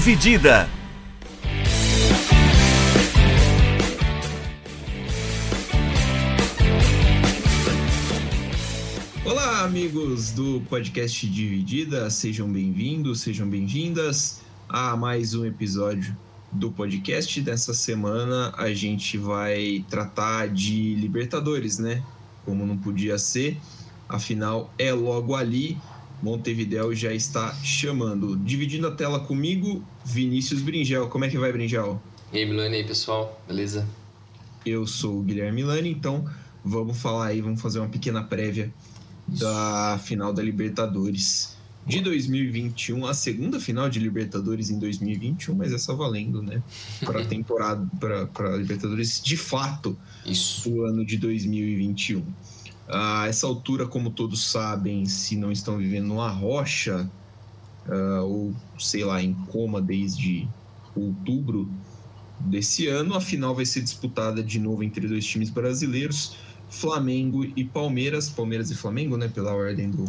Dividida. Olá, amigos do podcast Dividida, sejam bem-vindos, sejam bem-vindas a mais um episódio do podcast. Dessa semana a gente vai tratar de Libertadores, né? Como não podia ser, afinal é logo ali. Montevideo já está chamando. Dividindo a tela comigo, Vinícius Bringel. Como é que vai, Bringel? E aí, Milani, aí, pessoal? Beleza? Eu sou o Guilherme Milani, então vamos falar aí, vamos fazer uma pequena prévia da final da Libertadores de 2021, a segunda final de Libertadores em 2021, mas essa valendo, né? Para a temporada, para Libertadores de fato, Isso. o ano de 2021. A essa altura, como todos sabem, se não estão vivendo numa rocha, uh, ou sei lá, em coma desde outubro desse ano, a final vai ser disputada de novo entre dois times brasileiros, Flamengo e Palmeiras. Palmeiras e Flamengo, né? Pela ordem do,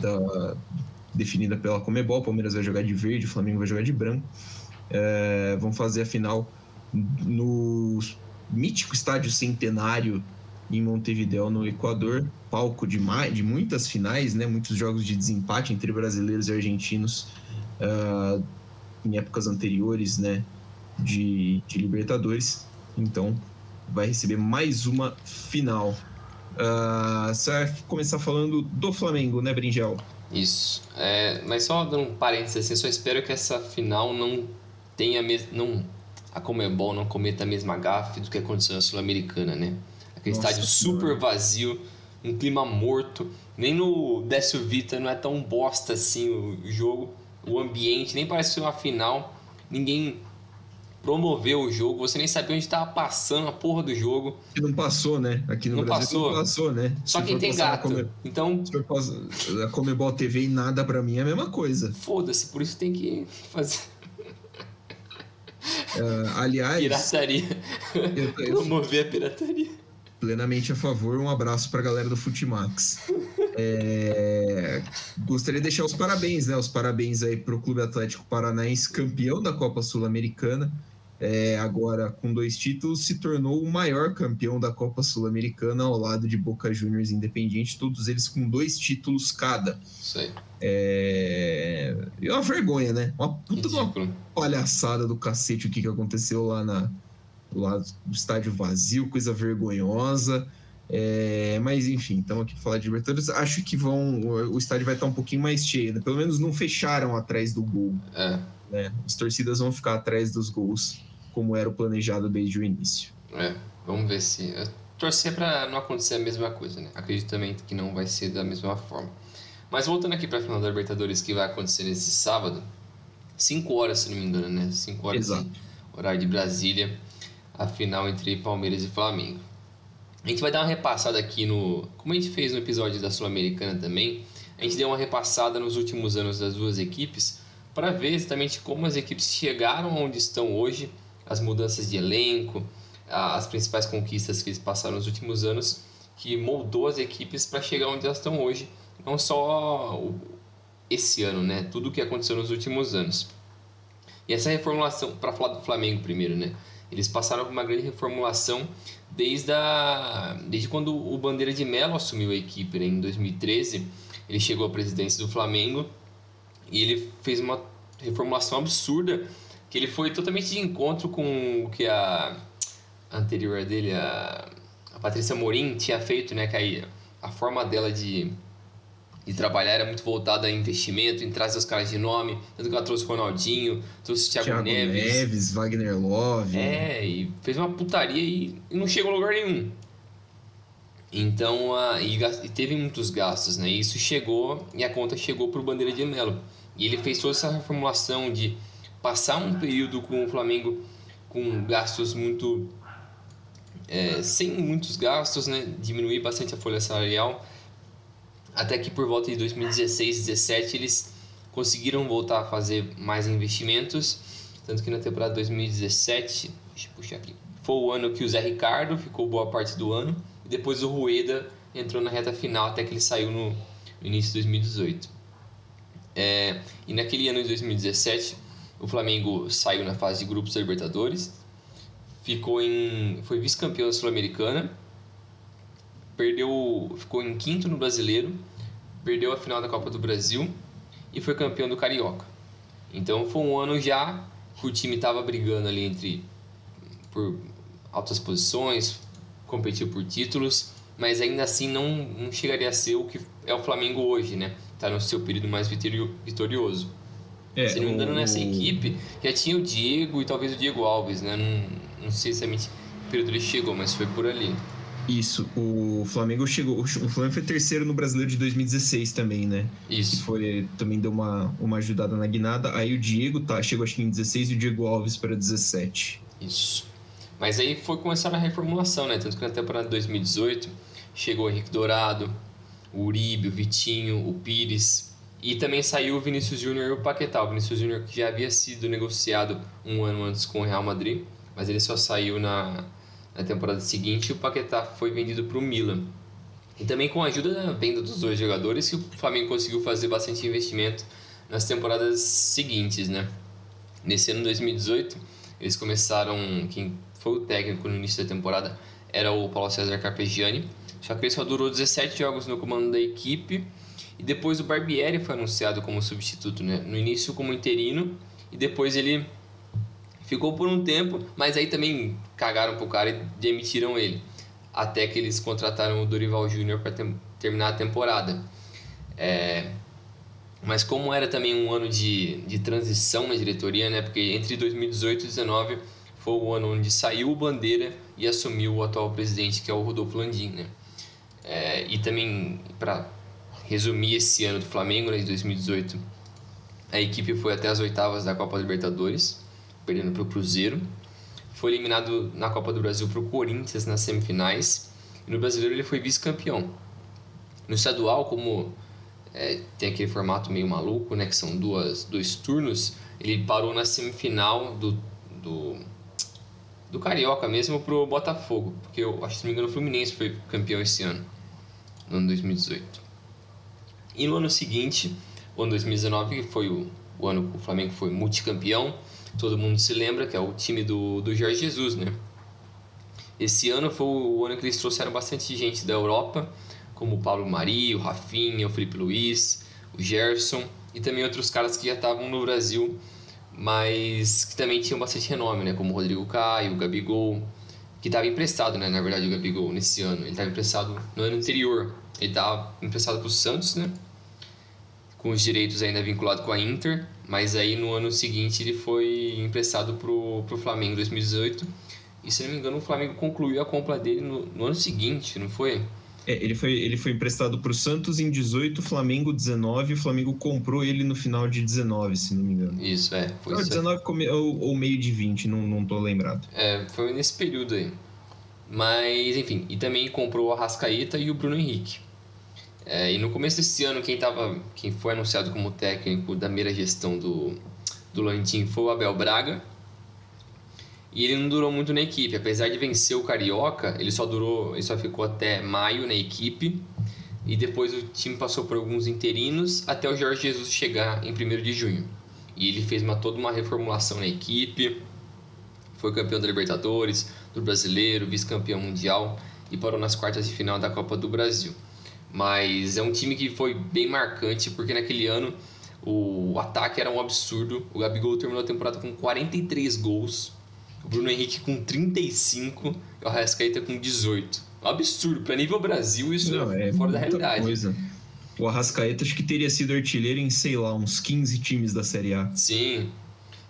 da, definida pela Comebol. Palmeiras vai jogar de verde, Flamengo vai jogar de branco. É, vão fazer a final no mítico estádio Centenário em Montevideo, no Equador, palco de, de muitas finais, né? Muitos jogos de desempate entre brasileiros e argentinos uh, em épocas anteriores, né? De, de Libertadores. Então, vai receber mais uma final. Uh, você vai começar falando do Flamengo, né, Bringel? Isso. É, mas só dando um parênteses assim, só espero que essa final não tenha mes... não a Comebol não cometa a mesma gafe do que aconteceu na Sul-Americana, né? Aquele Nossa, estádio super vazio, um clima morto. Nem no Décio Vita não é tão bosta assim o jogo, o ambiente, nem parece ser uma final. Ninguém promoveu o jogo, você nem sabia onde estava passando a porra do jogo. Que não passou, né? Aqui no não Brasil passou. não passou, né? Só Se quem tem gato. Come... Então. Se for a Comebol TV e nada pra mim é a mesma coisa. Foda-se, por isso tem que fazer. Uh, aliás. Pirataria. Eu, eu... Promover a pirataria. Plenamente a favor. Um abraço pra galera do Futimax. É... Gostaria de deixar os parabéns, né? Os parabéns aí pro Clube Atlético Paranaense, campeão da Copa Sul-Americana é, agora com dois títulos, se tornou o maior campeão da Copa Sul-Americana ao lado de Boca Juniors Independiente, todos eles com dois títulos cada. Isso aí. É, é uma vergonha, né? Uma puta de uma palhaçada do cacete o que, que aconteceu lá, na, lá no estádio vazio, coisa vergonhosa. É, mas enfim, estamos aqui para falar de Libertadores. Acho que vão. O estádio vai estar um pouquinho mais cheio, né? Pelo menos não fecharam atrás do gol. É. Né? As torcidas vão ficar atrás dos gols como era o planejado desde o início. É, vamos ver se. Eu torcer para não acontecer a mesma coisa, né? Acredito também que não vai ser da mesma forma. Mas voltando aqui para a final da Libertadores, que vai acontecer nesse sábado, 5 horas, se não me engano, né? 5 horas, Exato. horário de Brasília, a final entre Palmeiras e Flamengo. A gente vai dar uma repassada aqui no. Como a gente fez no episódio da Sul-Americana também, a gente deu uma repassada nos últimos anos das duas equipes para ver exatamente como as equipes chegaram onde estão hoje as mudanças de elenco, as principais conquistas que eles passaram nos últimos anos, que moldou as equipes para chegar onde elas estão hoje. Não só esse ano, né? Tudo o que aconteceu nos últimos anos. E essa reformulação, para falar do Flamengo primeiro, né? Eles passaram por uma grande reformulação desde, a, desde quando o Bandeira de Melo assumiu a equipe, né? em 2013. Ele chegou à presidência do Flamengo e ele fez uma reformulação absurda que ele foi totalmente de encontro com o que a anterior dele, a, a Patrícia Morim, tinha feito, né? Que a, a forma dela de, de trabalhar era muito voltada a investimento, em trazer os caras de nome. Tanto que ela trouxe o Ronaldinho, trouxe o Thiago, Thiago Neves. Neves, Wagner Love. É, e fez uma putaria e, não chegou a lugar nenhum. Então, a, e, e, teve muitos gastos, né? E isso chegou, e a conta chegou para o Bandeira de Melo. E ele fez toda essa reformulação de passar um período com o Flamengo com gastos muito é, sem muitos gastos, né? diminuir bastante a folha salarial, até que por volta de 2016, 2017 eles conseguiram voltar a fazer mais investimentos, tanto que na temporada 2017, deixa eu puxar aqui, foi o ano que o Zé Ricardo ficou boa parte do ano, e depois o Rueda entrou na reta final até que ele saiu no início de 2018. É, e naquele ano de 2017 o Flamengo saiu na fase de grupos da Libertadores, ficou em, foi vice-campeão da Sul-Americana, perdeu, ficou em quinto no Brasileiro, perdeu a final da Copa do Brasil e foi campeão do Carioca. Então foi um ano já que o time estava brigando ali entre por altas posições, competiu por títulos, mas ainda assim não, não chegaria a ser o que é o Flamengo hoje, né? Tá no seu período mais vitorioso. É, Se não me engano, o... nessa equipe já tinha o Diego e talvez o Diego Alves, né? Não, não sei exatamente que período ele chegou, mas foi por ali. Isso, o Flamengo chegou. O Flamengo foi terceiro no brasileiro de 2016 também, né? Isso. Que foi, também deu uma, uma ajudada na guinada. Aí o Diego tá, chegou acho que em 16 e o Diego Alves para 17. Isso. Mas aí foi começar a reformulação, né? Tanto que na temporada de 2018 chegou o Henrique Dourado, o Uribe, o Vitinho, o Pires. E também saiu o Vinícius Júnior e o Paquetá. O Vinícius Júnior que já havia sido negociado um ano antes com o Real Madrid, mas ele só saiu na, na temporada seguinte o Paquetá foi vendido para o Milan. E também com a ajuda da venda dos dois jogadores que o Flamengo conseguiu fazer bastante investimento nas temporadas seguintes, né? Nesse ano 2018, eles começaram, quem foi o técnico no início da temporada era o Paulo César Carpegiani, só que ele só durou 17 jogos no comando da equipe e depois o Barbieri foi anunciado como substituto, né? No início como interino e depois ele ficou por um tempo, mas aí também cagaram pro cara e demitiram ele. Até que eles contrataram o Dorival Júnior para ter, terminar a temporada. É, mas como era também um ano de, de transição na diretoria, né? Porque entre 2018 e 2019 foi o ano onde saiu o Bandeira e assumiu o atual presidente, que é o Rodolfo Landim, né? É, e também, para resumir esse ano do Flamengo, né, de 2018, a equipe foi até as oitavas da Copa Libertadores, perdendo para o Cruzeiro. Foi eliminado na Copa do Brasil para o Corinthians nas semifinais. E no Brasileiro ele foi vice-campeão. No estadual, como é, tem aquele formato meio maluco, né, que são duas, dois turnos, ele parou na semifinal do, do, do Carioca mesmo pro Botafogo, porque eu acho que se não me engano o Fluminense foi campeão esse ano, no ano 2018. E no ano seguinte, o ano 2019, que foi o, o ano que o Flamengo foi multicampeão, todo mundo se lembra que é o time do, do Jorge Jesus, né? Esse ano foi o ano que eles trouxeram bastante gente da Europa, como o Paulo Mari, o Rafinha, o Felipe Luiz, o Gerson e também outros caras que já estavam no Brasil mas que também tinham bastante renome, né? Como o Rodrigo Caio, o Gabigol, que estava emprestado, né? Na verdade, o Gabigol nesse ano. Ele estava emprestado no ano anterior. Ele estava emprestado para o Santos, né? Com os direitos ainda vinculados com a Inter. Mas aí no ano seguinte ele foi emprestado para o Flamengo em 2018. E se não me engano, o Flamengo concluiu a compra dele no, no ano seguinte, não foi? É, ele foi, ele foi emprestado para o Santos em 18, Flamengo 19, o Flamengo comprou ele no final de 19, se não me engano. Isso, é. Foi não, 19 ou, ou, meio de 20, não, não tô lembrado. É, foi nesse período aí. Mas, enfim, e também comprou o Arrascaeta e o Bruno Henrique. É, e no começo desse ano, quem, tava, quem foi anunciado como técnico da primeira gestão do, do Landim foi o Abel Braga, e ele não durou muito na equipe, apesar de vencer o Carioca, ele só durou, ele só ficou até maio na equipe. E depois o time passou por alguns interinos até o Jorge Jesus chegar em 1 de junho. E ele fez uma, toda uma reformulação na equipe, foi campeão da Libertadores, do Brasileiro, vice-campeão mundial e parou nas quartas de final da Copa do Brasil. Mas é um time que foi bem marcante porque naquele ano o ataque era um absurdo. O Gabigol terminou a temporada com 43 gols, o Bruno Henrique com 35 e o Arrascaeta com 18. Um absurdo. Para nível Brasil, isso Não, é fora da realidade. Coisa. O Arrascaeta acho que teria sido artilheiro em, sei lá, uns 15 times da Série A. Sim.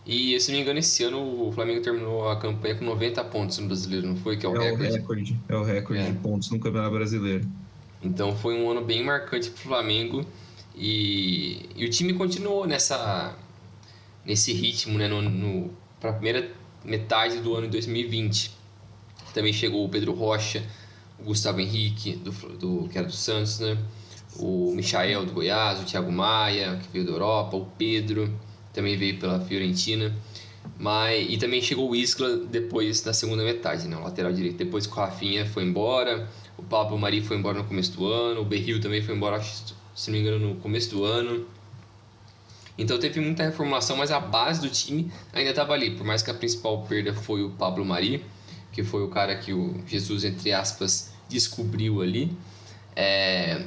E se não me engano, esse ano o Flamengo terminou a campanha com 90 pontos no brasileiro, não foi? Que é o é recorde. O recorde é o recorde é. de pontos no Campeonato Brasileiro. Então foi um ano bem marcante para o Flamengo. E, e, o time continuou nessa, nesse ritmo, né? No, no, para a primeira metade do ano de 2020. Também chegou o Pedro Rocha, o Gustavo Henrique, do, do, que era do Santos, né? o Michael do Goiás, o Thiago Maia, que veio da Europa, o Pedro, também veio pela Fiorentina. Mas, e também chegou o Isla depois na segunda metade, né? o lateral direito. Depois que o Rafinha foi embora, o Pablo Mari foi embora no começo do ano, o Berril também foi embora, se não me engano, no começo do ano. Então teve muita reformulação, mas a base do time ainda estava ali. Por mais que a principal perda foi o Pablo Mari, que foi o cara que o Jesus, entre aspas, descobriu ali. É...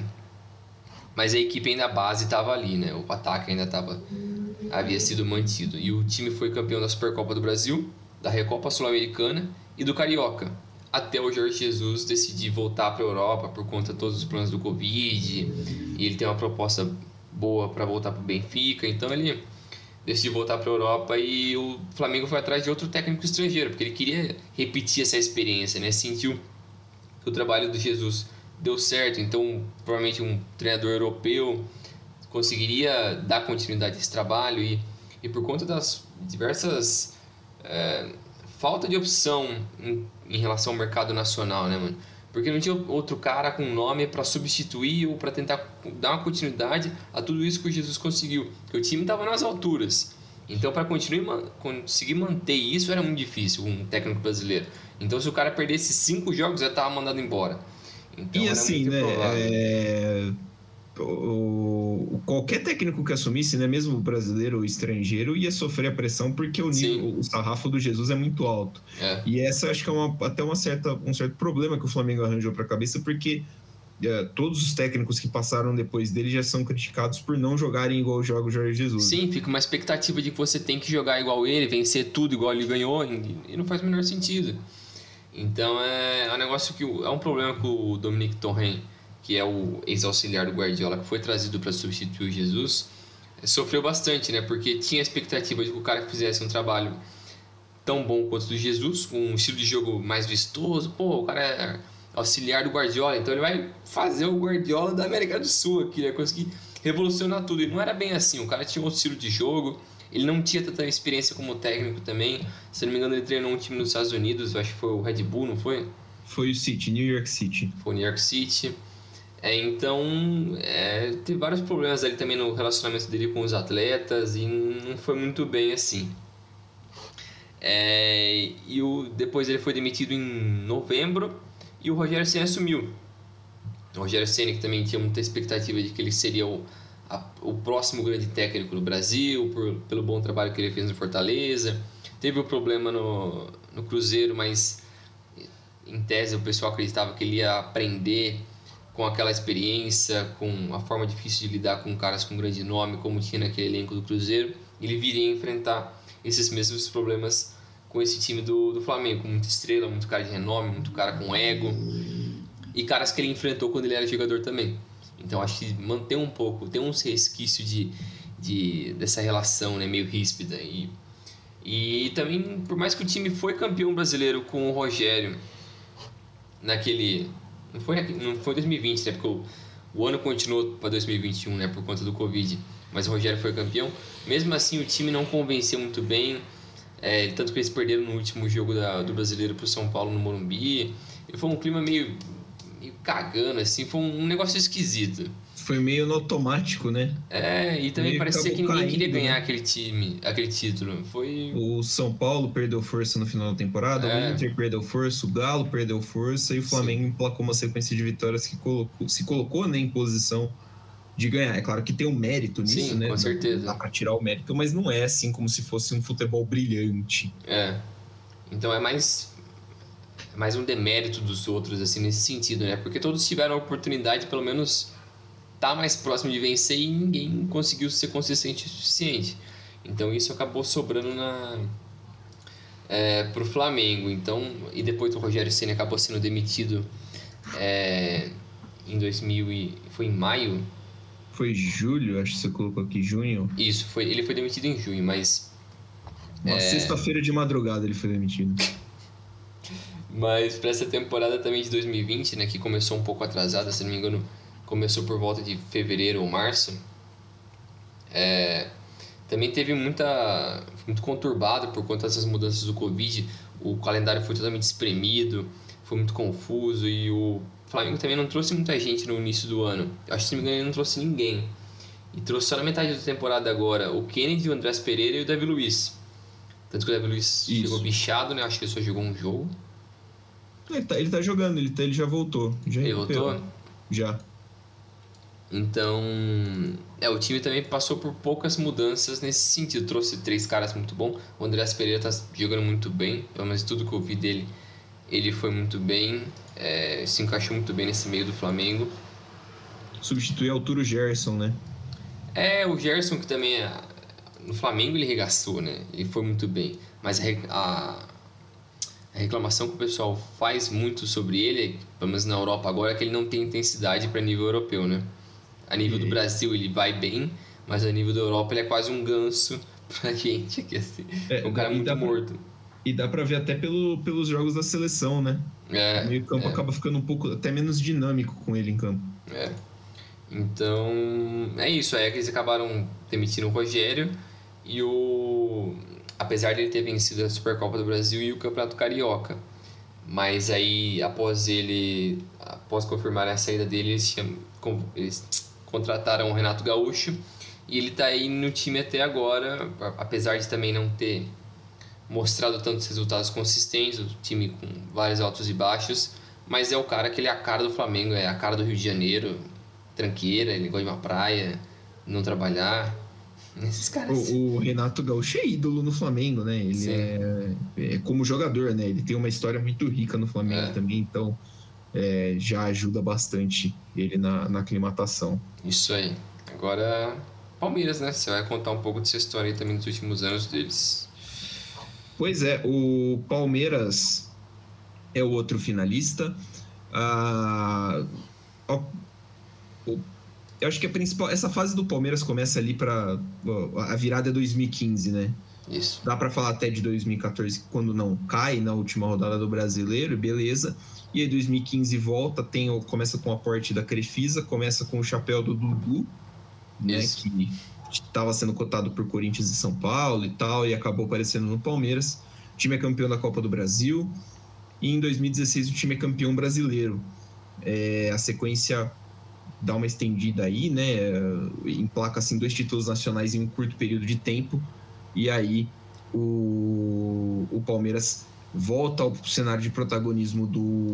Mas a equipe ainda base estava ali, né? O ataque ainda tava, havia sido mantido. E o time foi campeão da Supercopa do Brasil, da Recopa Sul-Americana e do Carioca. Até o Jorge Jesus decidir voltar para a Europa por conta de todos os planos do Covid. E ele tem uma proposta boa para voltar para o Benfica. Então ele decidiu voltar para a Europa e o Flamengo foi atrás de outro técnico estrangeiro, porque ele queria repetir essa experiência, né? Sentiu que o trabalho do Jesus deu certo, então provavelmente um treinador europeu conseguiria dar continuidade a esse trabalho e, e por conta das diversas é, falta de opção em, em, relação ao mercado nacional, né, mano? Porque não tinha outro cara com nome para substituir ou para tentar dar uma continuidade a tudo isso que o Jesus conseguiu. Porque o time estava nas alturas. Então, para conseguir manter isso era muito difícil, um técnico brasileiro. Então, se o cara perdesse cinco jogos, já estava mandado embora. Então, e assim, né? É... O, qualquer técnico que assumisse, né, mesmo brasileiro ou estrangeiro, ia sofrer a pressão porque o, nível, o sarrafo do Jesus é muito alto. É. E essa acho que é uma, até uma certa, um certo problema que o Flamengo arranjou para a cabeça, porque é, todos os técnicos que passaram depois dele já são criticados por não jogarem igual joga o Jorge Jesus. Sim, fica uma expectativa de que você tem que jogar igual ele, vencer tudo igual ele ganhou, e não faz o menor sentido. Então é, é um negócio que é um problema com o Dominique Torren, que é o ex-auxiliar do Guardiola, que foi trazido para substituir o Jesus, sofreu bastante, né? Porque tinha a expectativa de que o cara fizesse um trabalho tão bom quanto o do Jesus, com um estilo de jogo mais vistoso. Pô, o cara é auxiliar do Guardiola, então ele vai fazer o Guardiola da América do Sul aqui, né? Conseguir revolucionar tudo. E não era bem assim, o cara tinha outro estilo de jogo, ele não tinha tanta experiência como técnico também. Se não me engano, ele treinou um time nos Estados Unidos, acho que foi o Red Bull, não foi? Foi o City, New York City. Foi o New York City. É, então, é, teve vários problemas ali também no relacionamento dele com os atletas e não foi muito bem assim. É, e o, depois ele foi demitido em novembro e o Rogério Senna assumiu. O Rogério Senna que também tinha muita expectativa de que ele seria o a, o próximo grande técnico do Brasil, por, pelo bom trabalho que ele fez no Fortaleza. Teve o um problema no, no Cruzeiro, mas em tese o pessoal acreditava que ele ia aprender com aquela experiência, com a forma difícil de lidar com caras com grande nome, como tinha naquele elenco do Cruzeiro. Ele viria enfrentar esses mesmos problemas com esse time do, do Flamengo, com muita estrela, muito cara de renome, muito cara com ego e caras que ele enfrentou quando ele era jogador também. Então acho que manter um pouco, tem uns resquícios de, de, dessa relação né, meio ríspida. E, e também, por mais que o time foi campeão brasileiro com o Rogério naquele. Não foi, não foi 2020, né? Porque o, o ano continuou para 2021, né? Por conta do Covid. Mas o Rogério foi campeão. Mesmo assim, o time não convenceu muito bem. É, tanto que eles perderam no último jogo da, do brasileiro para o São Paulo no Morumbi. E foi um clima meio meio cagando, assim, foi um negócio esquisito. Foi meio no automático, né? É, e também meio parecia que ninguém caindo, queria ganhar né? aquele time, aquele título. Foi. O São Paulo perdeu força no final da temporada, é. o Inter perdeu força, o Galo perdeu força e o Flamengo Sim. emplacou uma sequência de vitórias que colocou, se colocou né, em posição de ganhar. É claro que tem um mérito nisso, Sim, né? Com certeza. Dá pra tirar o mérito, mas não é assim como se fosse um futebol brilhante. É. Então é mais mais um demérito dos outros, assim, nesse sentido, né? Porque todos tiveram a oportunidade, pelo menos, tá mais próximo de vencer e ninguém conseguiu ser consistente o suficiente. Então isso acabou sobrando na é, pro Flamengo. Então, e depois o Rogério Ceni acabou sendo demitido é, em 2000 e foi em maio. Foi julho, acho que você colocou aqui junho. Isso, foi, ele foi demitido em junho, mas uma é... sexta-feira de madrugada ele foi demitido. Mas para essa temporada também de 2020, né, que começou um pouco atrasada, se não me engano, começou por volta de fevereiro ou março, é, também teve muita muito conturbado por conta dessas mudanças do Covid. O calendário foi totalmente espremido, foi muito confuso e o Flamengo também não trouxe muita gente no início do ano. Eu acho que se não me engano ele não trouxe ninguém. E trouxe só na metade da temporada agora o Kennedy, o Andrés Pereira e o Davi Luiz. Tanto que o Davi Luiz Isso. chegou bichado, né? Acho que ele só jogou um jogo. Ele tá, ele tá jogando, ele, tá, ele já voltou. Já ele voltou? Já. Então, é, o time também passou por poucas mudanças nesse sentido. Trouxe três caras muito bons. O Andreas Pereira tá jogando muito bem, pelo menos tudo que eu vi dele, ele foi muito bem, é, se encaixou muito bem nesse meio do Flamengo. Substituiu Arturo Gerson, né? É, o Gerson que também é, no Flamengo ele regaçou, né? Ele foi muito bem, mas a, a, a reclamação que o pessoal faz muito sobre ele, pelo menos na Europa agora, é que ele não tem intensidade para nível europeu, né? A nível do Brasil ele vai bem, mas a nível da Europa ele é quase um ganso pra gente aqui, assim. É, um cara muito dá morto. Pra, e dá pra ver até pelo, pelos jogos da seleção, né? É, o meio campo é. acaba ficando um pouco, até menos dinâmico com ele em campo. É. Então, é isso. Aí é que eles acabaram demitindo o Rogério e o... Apesar de ele ter vencido a Supercopa do Brasil e o Campeonato Carioca. Mas aí, após ele... Após confirmar a saída dele, eles, eles contrataram o Renato Gaúcho e ele está aí no time até agora, apesar de também não ter mostrado tantos resultados consistentes, o time com vários altos e baixos, mas é o cara que ele é a cara do Flamengo, é a cara do Rio de Janeiro, tranqueira, ele gosta de uma praia, não trabalhar. Esses caras. O, o Renato Gaúcho é ídolo no Flamengo, né? Ele é, é, como jogador, né? Ele tem uma história muito rica no Flamengo é. também, então é, já ajuda bastante ele na, na aclimatação. Isso aí. Agora, Palmeiras, né? Você vai contar um pouco dessa história aí também dos últimos anos deles. Pois é, o Palmeiras é o outro finalista. Ah, eu acho que a principal. Essa fase do Palmeiras começa ali para A virada é 2015, né? Isso. Dá para falar até de 2014, quando não cai na última rodada do brasileiro, beleza. E aí 2015 volta, tem, começa com o aporte da Crefisa, começa com o chapéu do Dudu, né, que estava sendo cotado por Corinthians e São Paulo e tal, e acabou aparecendo no Palmeiras. O time é campeão da Copa do Brasil. E em 2016 o time é campeão brasileiro. É, a sequência dá uma estendida aí, né? Emplaca assim dois títulos nacionais em um curto período de tempo. E aí o, o Palmeiras volta ao cenário de protagonismo do,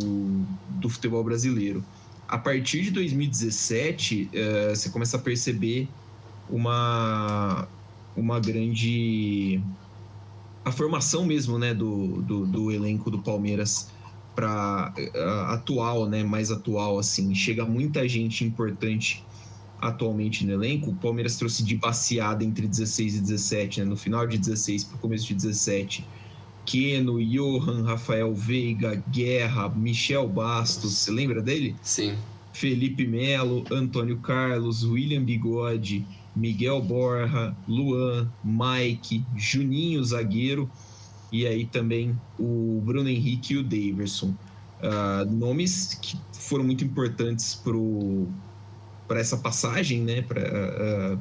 do futebol brasileiro. A partir de 2017, uh, você começa a perceber uma, uma grande. a formação mesmo né, do, do, do elenco do Palmeiras para uh, eh, atual, né, mais atual assim. Chega muita gente importante atualmente no elenco. O Palmeiras trouxe de baseada entre 16 e 17, né, no final de 16 para o começo de 17 Keno, Johan, Rafael Veiga, Guerra, Michel Bastos, você lembra dele? Sim. Felipe Melo, Antônio Carlos, William Bigode, Miguel Borja, Luan, Mike, Juninho Zagueiro e aí também o Bruno Henrique e o Daverson. Uh, nomes que foram muito importantes para essa passagem né, pra, uh,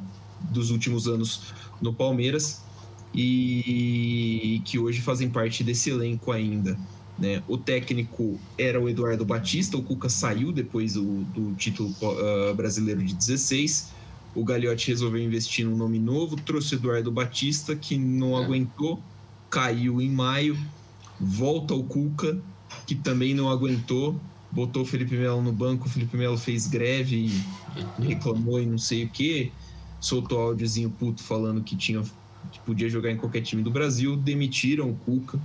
dos últimos anos no Palmeiras e que hoje fazem parte desse elenco ainda. Né? O técnico era o Eduardo Batista, o Cuca saiu depois do, do título uh, brasileiro de 16. O Gagliotti resolveu investir num nome novo, trouxe o Eduardo Batista, que não é. aguentou, caiu em maio, volta o Cuca, que também não aguentou, botou o Felipe Melo no banco, o Felipe Melo fez greve e reclamou e não sei o que, soltou áudiozinho puto falando que tinha que podia jogar em qualquer time do Brasil, demitiram o Cuca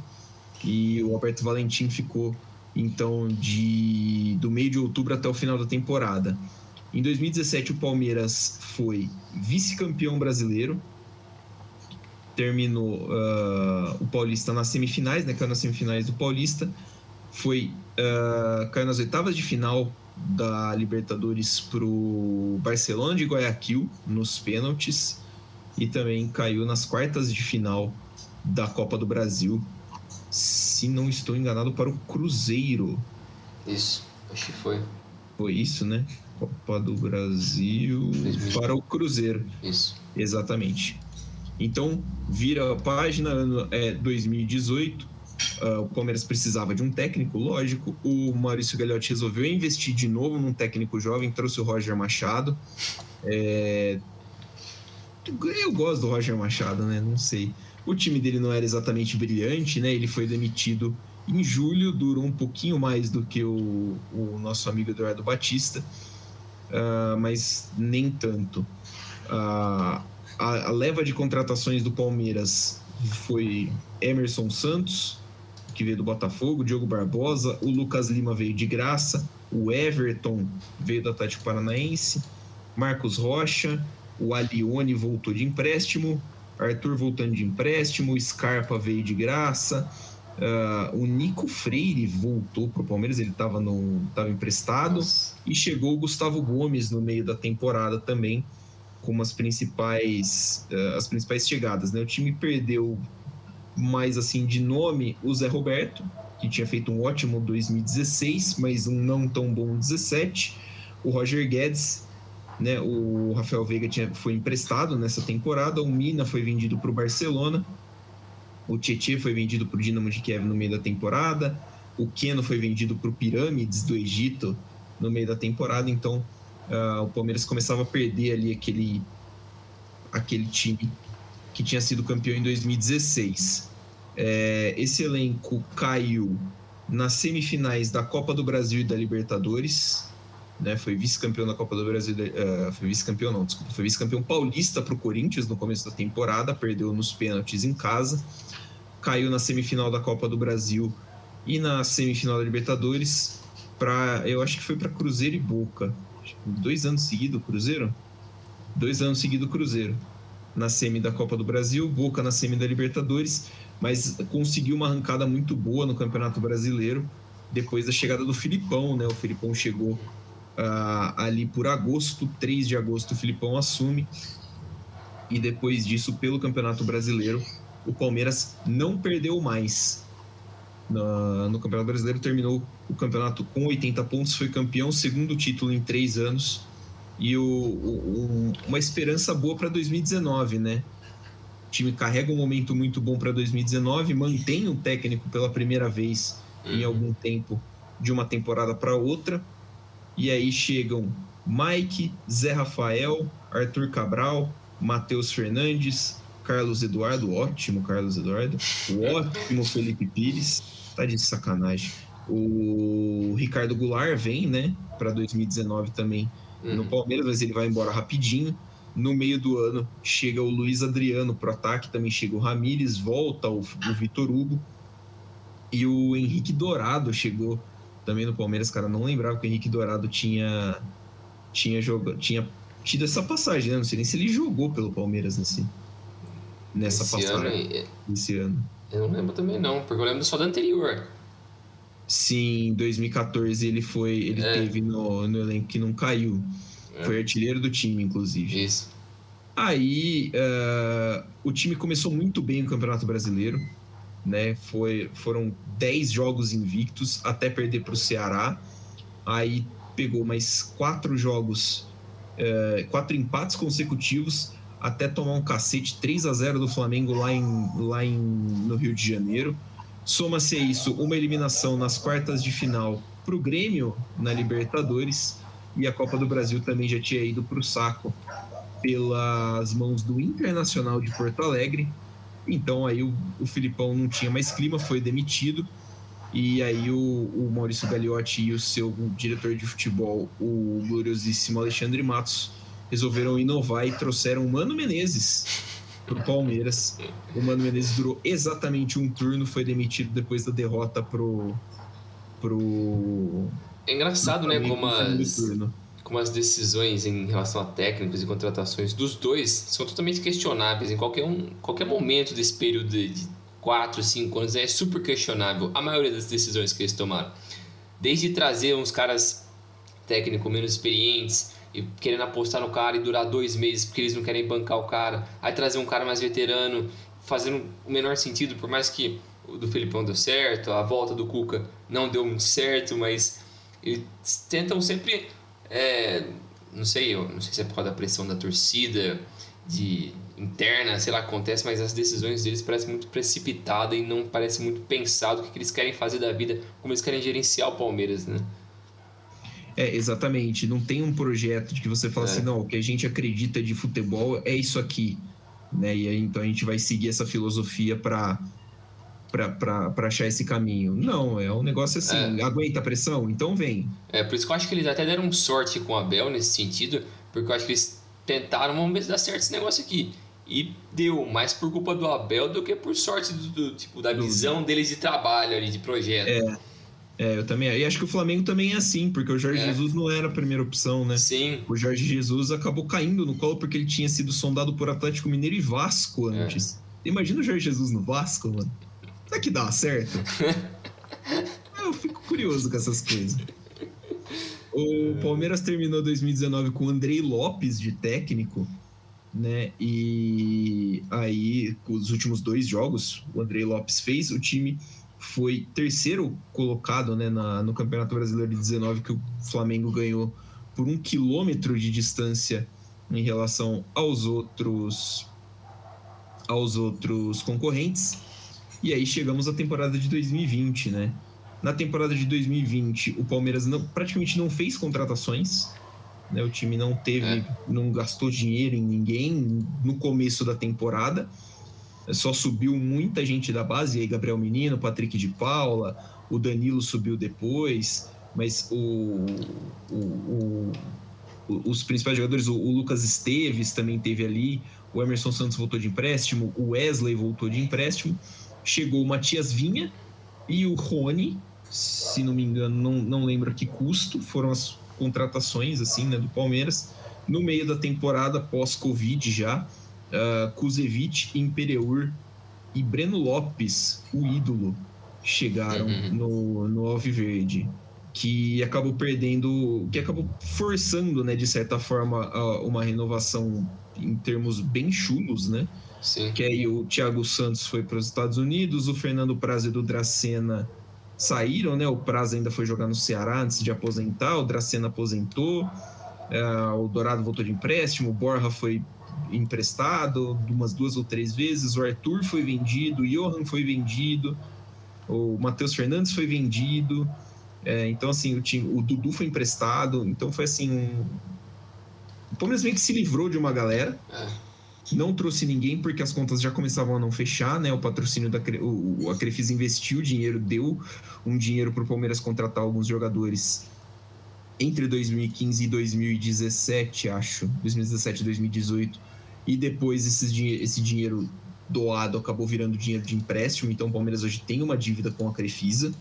e o Alberto Valentim ficou então de do meio de outubro até o final da temporada. Em 2017 o Palmeiras foi vice-campeão brasileiro, terminou uh, o Paulista nas semifinais, né? Caiu nas semifinais do Paulista, foi uh, caiu nas oitavas de final da Libertadores pro Barcelona de Guayaquil nos pênaltis e também caiu nas quartas de final da Copa do Brasil, se não estou enganado, para o Cruzeiro. Isso, acho que foi. Foi isso, né? Copa do Brasil para o Cruzeiro. Isso. Exatamente. Então, vira a página, é 2018. Uh, ah, o Palmeiras precisava de um técnico, lógico. O Maurício Gagliotti resolveu investir de novo num técnico jovem, trouxe o Roger Machado. É, eu gosto do Roger Machado, né? Não sei. O time dele não era exatamente brilhante, né? Ele foi demitido em julho, durou um pouquinho mais do que o, o nosso amigo Eduardo Batista. uh, mas nem tanto. Uh, a, a leva de contratações do Palmeiras foi Emerson Santos, que veio do Botafogo, Diogo Barbosa, o Lucas Lima veio de graça, o Everton veio do Atlético Paranaense, Marcos Rocha, o Alione voltou de empréstimo, Arthur voltando de empréstimo, Scarpa veio de graça, uh, o Nico Freire voltou para o Palmeiras, ele estava emprestado, Nossa. e chegou o Gustavo Gomes no meio da temporada também, como as principais, uh, as principais chegadas. Né? O time perdeu mais assim de nome o Zé Roberto, que tinha feito um ótimo 2016, mas um não tão bom 17. O Roger Guedes, né, o Rafael Veiga tinha, foi emprestado nessa temporada, o Mina foi vendido para o Barcelona, o Tietchan foi vendido para o Dinamo de Kiev no meio da temporada, o Keno foi vendido para o Pirâmides do Egito no meio da temporada, então uh, o Palmeiras começava a perder ali aquele, aquele time que tinha sido campeão em 2016. É, esse elenco caiu nas semifinais da Copa do Brasil e da Libertadores. Né, foi vice-campeão da Copa do Brasil, uh, foi vice-campeão não, desculpa, foi vice-campeão paulista para o Corinthians no começo da temporada, perdeu nos pênaltis em casa, caiu na semifinal da Copa do Brasil e na semifinal da Libertadores para, eu acho que foi para Cruzeiro e Boca, dois anos seguidos Cruzeiro, dois anos seguidos Cruzeiro na semi da Copa do Brasil, Boca na semi da Libertadores, mas conseguiu uma arrancada muito boa no Campeonato Brasileiro depois da chegada do Filipão, né? O Filipão chegou uh, ali por agosto, 3 de agosto o Filipão assume e depois disso, pelo Campeonato Brasileiro, o Palmeiras não perdeu mais. No, no Campeonato Brasileiro terminou o campeonato com 80 pontos, foi campeão, segundo título em três anos e o, o, uma esperança boa para 2019, né? O time carrega um momento muito bom para 2019, mantém o técnico pela primeira vez em uhum. algum tempo de uma temporada para outra, e aí chegam Mike, Zé Rafael, Arthur Cabral, Matheus Fernandes, Carlos Eduardo, ótimo Carlos Eduardo, o ótimo Felipe Pires, tá de sacanagem. O Ricardo Goulart vem, né, para 2019 também uhum. no Palmeiras, mas ele vai embora rapidinho. No meio do ano chega o Luiz Adriano pro ataque, também chega o Ramires, volta o, o Vitor Hugo. E o Henrique Dourado chegou também no Palmeiras, cara, não lembrava que o Henrique Dourado tinha tinha jogado, tinha tido essa passagem, né? Não sei nem se ele jogou pelo Palmeiras nesse nessa esse passagem ano, esse ano. Eu não lembro também não, porque eu lembro só da anterior. Sim, em 2014 ele foi. Ele é. teve no, no elenco que não caiu. É. Foi artilheiro do time, inclusive. Isso. Aí uh, o time começou muito bem o Campeonato Brasileiro. Né? Foi, foram 10 jogos invictos até perder para o Ceará. Aí pegou mais quatro jogos, uh, quatro empates consecutivos até tomar um cacete 3 a 0 do Flamengo lá, em, lá em, no Rio de Janeiro. Soma-se a isso uma eliminação nas quartas de final para o Grêmio na Libertadores e a Copa do Brasil também já tinha ido para o saco pelas mãos do Internacional de Porto Alegre. Então aí o, o Filipão não tinha mais clima, foi demitido. E aí o, o Maurício Gagliotti e o seu diretor de futebol, o gloriosíssimo Alexandre Matos, resolveram inovar e trouxeram o Mano Menezes pro Palmeiras. O Mano Menezes durou exatamente um turno, foi demitido depois da derrota pro. pro é engraçado, né? Como as, como as decisões em relação a técnicos e contratações dos dois são totalmente questionáveis em qualquer, um, qualquer momento desse período de 4, 5 anos. É super questionável a maioria das decisões que eles tomaram. Desde trazer uns caras técnicos menos experientes e querendo apostar no cara e durar dois meses porque eles não querem bancar o cara. Aí trazer um cara mais veterano, fazendo o menor sentido, por mais que o do Felipão deu certo, a volta do Cuca não deu muito certo, mas eles tentam sempre. É, não sei, eu não sei se é por causa da pressão da torcida, de interna, sei lá, acontece, mas as decisões deles parecem muito precipitadas e não parece muito pensado o que eles querem fazer da vida, como eles querem gerenciar o Palmeiras, né? É, exatamente. Não tem um projeto de que você fala é. assim, não, o que a gente acredita de futebol é isso aqui. Né? E aí, então a gente vai seguir essa filosofia para para achar esse caminho. Não, é um negócio assim, é. aguenta a pressão, então vem. É, por isso que eu acho que eles até deram sorte com a Bel nesse sentido, porque eu acho que eles tentaram, vamos ver dá certo esse negócio aqui. E deu, mais por culpa do Abel do que por sorte do, do tipo da visão deles de trabalho ali, de projeto. É. É, eu também. E acho que o Flamengo também é assim, porque o Jorge é. Jesus não era a primeira opção, né? Sim. O Jorge Jesus acabou caindo no colo porque ele tinha sido sondado por Atlético Mineiro e Vasco é. antes. É. Imagina o Jorge Jesus no Vasco, mano. Será que dá certo? eu fico curioso com essas coisas. O Palmeiras terminou 2019 com o Andrei Lopes de técnico, né? E aí, os últimos dois jogos, o Andrei Lopes fez, o time foi terceiro colocado né, na, no Campeonato Brasileiro de 19, que o Flamengo ganhou por um quilômetro de distância em relação aos outros aos outros concorrentes. E aí chegamos à temporada de 2020, né? Na temporada de 2020, o Palmeiras não, praticamente não fez contratações. Né? O time não teve, é. não gastou dinheiro em ninguém no começo da temporada. Só subiu muita gente da base, aí Gabriel Menino, Patrick de Paula, o Danilo subiu depois, mas o, o, o, os principais jogadores, o, Lucas Esteves também teve ali, o Emerson Santos voltou de empréstimo, o Wesley voltou de empréstimo, chegou o Matias Vinha e o Rony, se não me engano, não, não lembro que custo, foram as contratações assim, né, do Palmeiras, no meio da temporada pós-Covid já, uh, Kuzevic, Imperiur e Breno Lopes, o ídolo, chegaram uhum. no, no Alviverde, que acabou perdendo, que acabou forçando, né, de certa forma, uma renovação em termos bem chulos, né? Sim. Que aí o Thiago Santos foi para os Estados Unidos, o Fernando Prazo e do Dracena saíram, né? O Prazo ainda foi jogar no Ceará antes de aposentar, o Dracena aposentou, uh, o Dourado voltou de empréstimo, o Borja foi emprestado umas duas ou três vezes, o Arthur foi vendido, o Johan foi vendido, o Matheus Fernandes foi vendido, é, então assim, o, time, o Dudu foi emprestado, então foi assim, um... o Palmeiras meio que se livrou de uma galera, não trouxe ninguém porque as contas já começavam a não fechar, né? O patrocínio da o, a Crefisa investiu dinheiro, deu um dinheiro para o Palmeiras contratar alguns jogadores entre 2015 e 2017, acho, 2017 e 2018, e depois esse, esse dinheiro doado acabou virando dinheiro de empréstimo, então o Palmeiras hoje tem uma dívida com a Crefisa,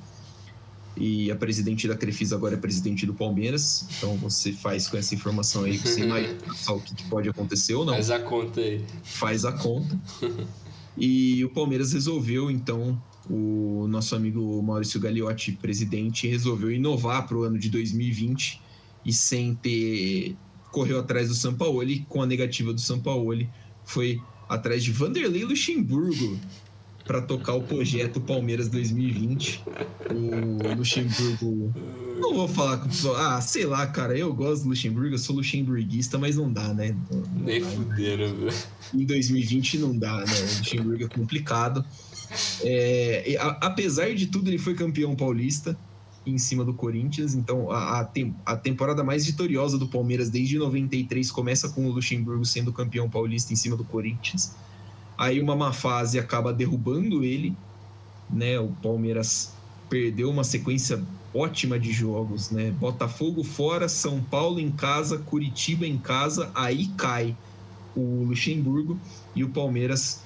e a presidente da Crefisa agora é presidente do Palmeiras, então você faz com essa informação aí, você imagina o que pode acontecer ou não. Faz a conta aí. Faz a conta. E o Palmeiras resolveu, então, o nosso amigo Maurício Gagliotti, presidente, resolveu inovar para o ano de 2020 e sem ter correu atrás do Sampaoli, com a negativa do Sampaoli, foi atrás de Vanderlei Luxemburgo para tocar o projeto Palmeiras 2020. O Luxemburgo. Não vou falar com Ah, sei lá, cara. Eu gosto do Luxemburgo, eu sou luxemburguista, mas não dá, né? Nem fuderam, velho. Em 2020 não dá, né? O Luxemburgo é complicado. É, a, apesar de tudo, ele foi campeão paulista em cima do Corinthians. Então, a, a, tem, a, temporada mais vitoriosa do Palmeiras desde 93 começa com o Luxemburgo sendo campeão paulista em cima do Corinthians. Aí uma má fase acaba derrubando ele, né? O Palmeiras perdeu uma sequência ótima de jogos, né? Botafogo fora, São Paulo em casa, Curitiba em casa, aí cai o Luxemburgo e o Palmeiras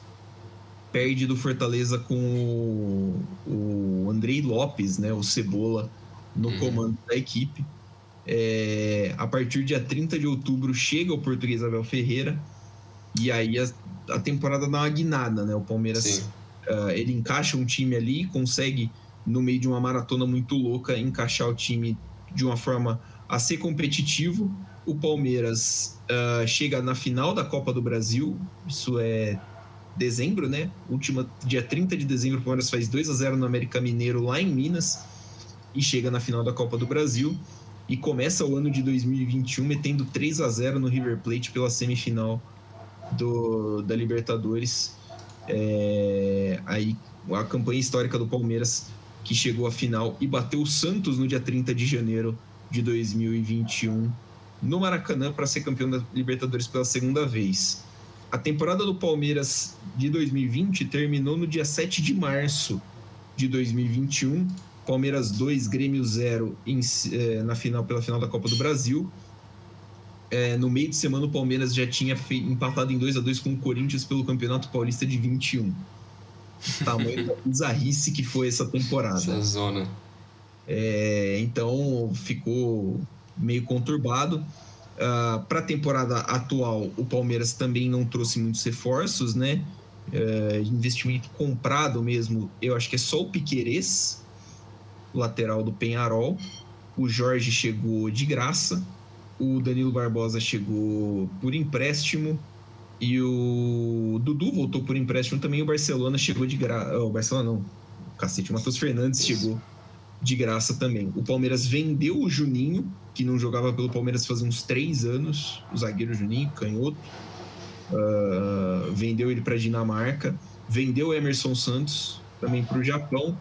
perde do Fortaleza com o, o Andrei Lopes, né, o Cebola, no uhum. comando da equipe. É, a partir do dia 30 de outubro chega o português Abel Ferreira e aí a, a temporada dá uma guinada, né? O Palmeiras uh, ele encaixa um time ali, consegue no meio de uma maratona muito louca encaixar o time de uma forma a ser competitivo. O Palmeiras uh, chega na final da Copa do Brasil, isso é dezembro, né? Última, dia 30 de dezembro, o Palmeiras faz 2 a 0 no América Mineiro lá em Minas e chega na final da Copa do Brasil e começa o ano de 2021 metendo 3 a 0 no River Plate pela semifinal do, da Libertadores. É, aí a campanha histórica do Palmeiras que chegou à final e bateu o Santos no dia 30 de janeiro de 2021 no Maracanã para ser campeão da Libertadores pela segunda vez. A temporada do Palmeiras de 2020 terminou no dia 7 de março de 2021. Palmeiras 2, Grêmio 0 em, é, na final, pela final da Copa do Brasil. É, no meio de semana, o Palmeiras já tinha empatado em 2 a 2 com o Corinthians pelo Campeonato Paulista de 21. tamanho da bizarrice que foi essa temporada. Essa zona. É, então ficou meio conturbado. Uh, ah, Para a temporada atual, o Palmeiras também não trouxe muitos reforços, né? Uh, investimento comprado mesmo, eu acho que é só o Piquerez, lateral do Penharol. O Jorge chegou de graça. O Danilo Barbosa chegou por empréstimo. E o Dudu voltou por empréstimo também. O Barcelona chegou de graça. O Barcelona não. O cacete, o Matheus Fernandes chegou de graça também. O Palmeiras vendeu o Juninho, que não jogava pelo Palmeiras faz uns três anos. O zagueiro Juninho, canhoto. Uh, vendeu ele para Dinamarca. Vendeu o Emerson Santos também para o Japão.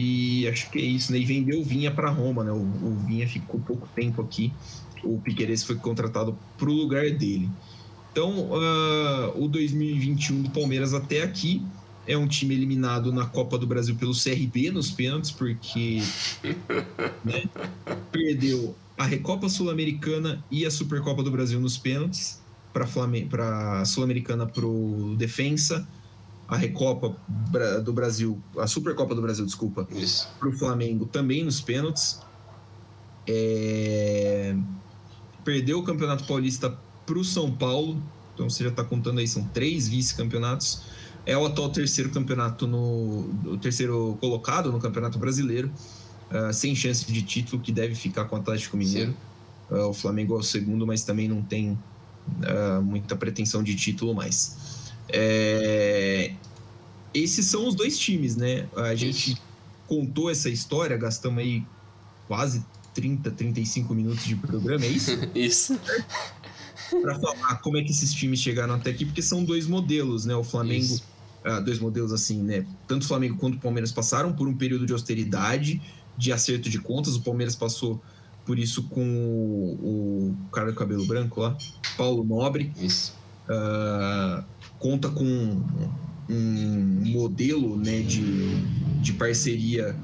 E acho que é isso, né? E vendeu o Vinha para Roma, né? O, o, Vinha ficou pouco tempo aqui. O Piqueires foi contratado para o lugar dele. Então, uh, o 2021 do Palmeiras até aqui é um time eliminado na Copa do Brasil pelo CRB nos pênaltis, porque né, perdeu a Recopa Sul-Americana e a Supercopa do Brasil nos pênaltis para a Sul-Americana para o Defensa a Recopa do Brasil, a Supercopa do Brasil, desculpa, para o Flamengo também nos pênaltis. É... Perdeu o Campeonato Paulista para o São Paulo, então você já está contando aí, são três vice-campeonatos. É o atual terceiro campeonato no. O terceiro colocado no Campeonato Brasileiro, uh, sem chance de título, que deve ficar com o Atlético Mineiro. Uh, o Flamengo é o segundo, mas também não tem uh, muita pretensão de título mais. É... Esses são os dois times, né? A gente Isso. contou essa história, gastamos aí quase 30, 35 minutos de programa, é isso? isso. Para falar como é que esses times chegaram até aqui, porque são dois modelos, né? O Flamengo, ah, dois modelos assim, né? Tanto o Flamengo quanto o Palmeiras passaram por um período de austeridade, de acerto de contas. O Palmeiras passou por isso com o, o cara do cabelo branco lá, Paulo Nobre. Isso. Uh, conta com um modelo né, de, de parceria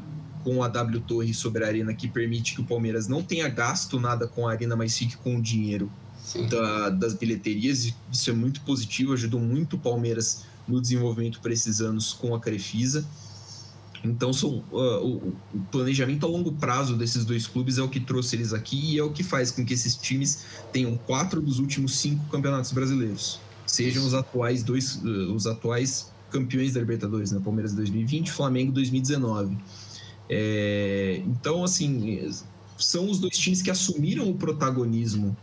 com a W Torre sobre a Arena que permite que o Palmeiras não tenha gasto nada com a Arena, mas fique com o dinheiro da, das bilheterias. Isso é muito positivo, ajudou muito o Palmeiras no desenvolvimento para esses anos com a Crefisa. Então, são, uh, o, o, planejamento a longo prazo desses dois clubes é o que trouxe eles aqui e é o que faz com que esses times tenham quatro dos últimos cinco campeonatos brasileiros sejam os atuais dois eh, os atuais campeões da Libertadores, né? Palmeiras 2020, Flamengo 2019. É, então, assim, são os dois times que assumiram o protagonismo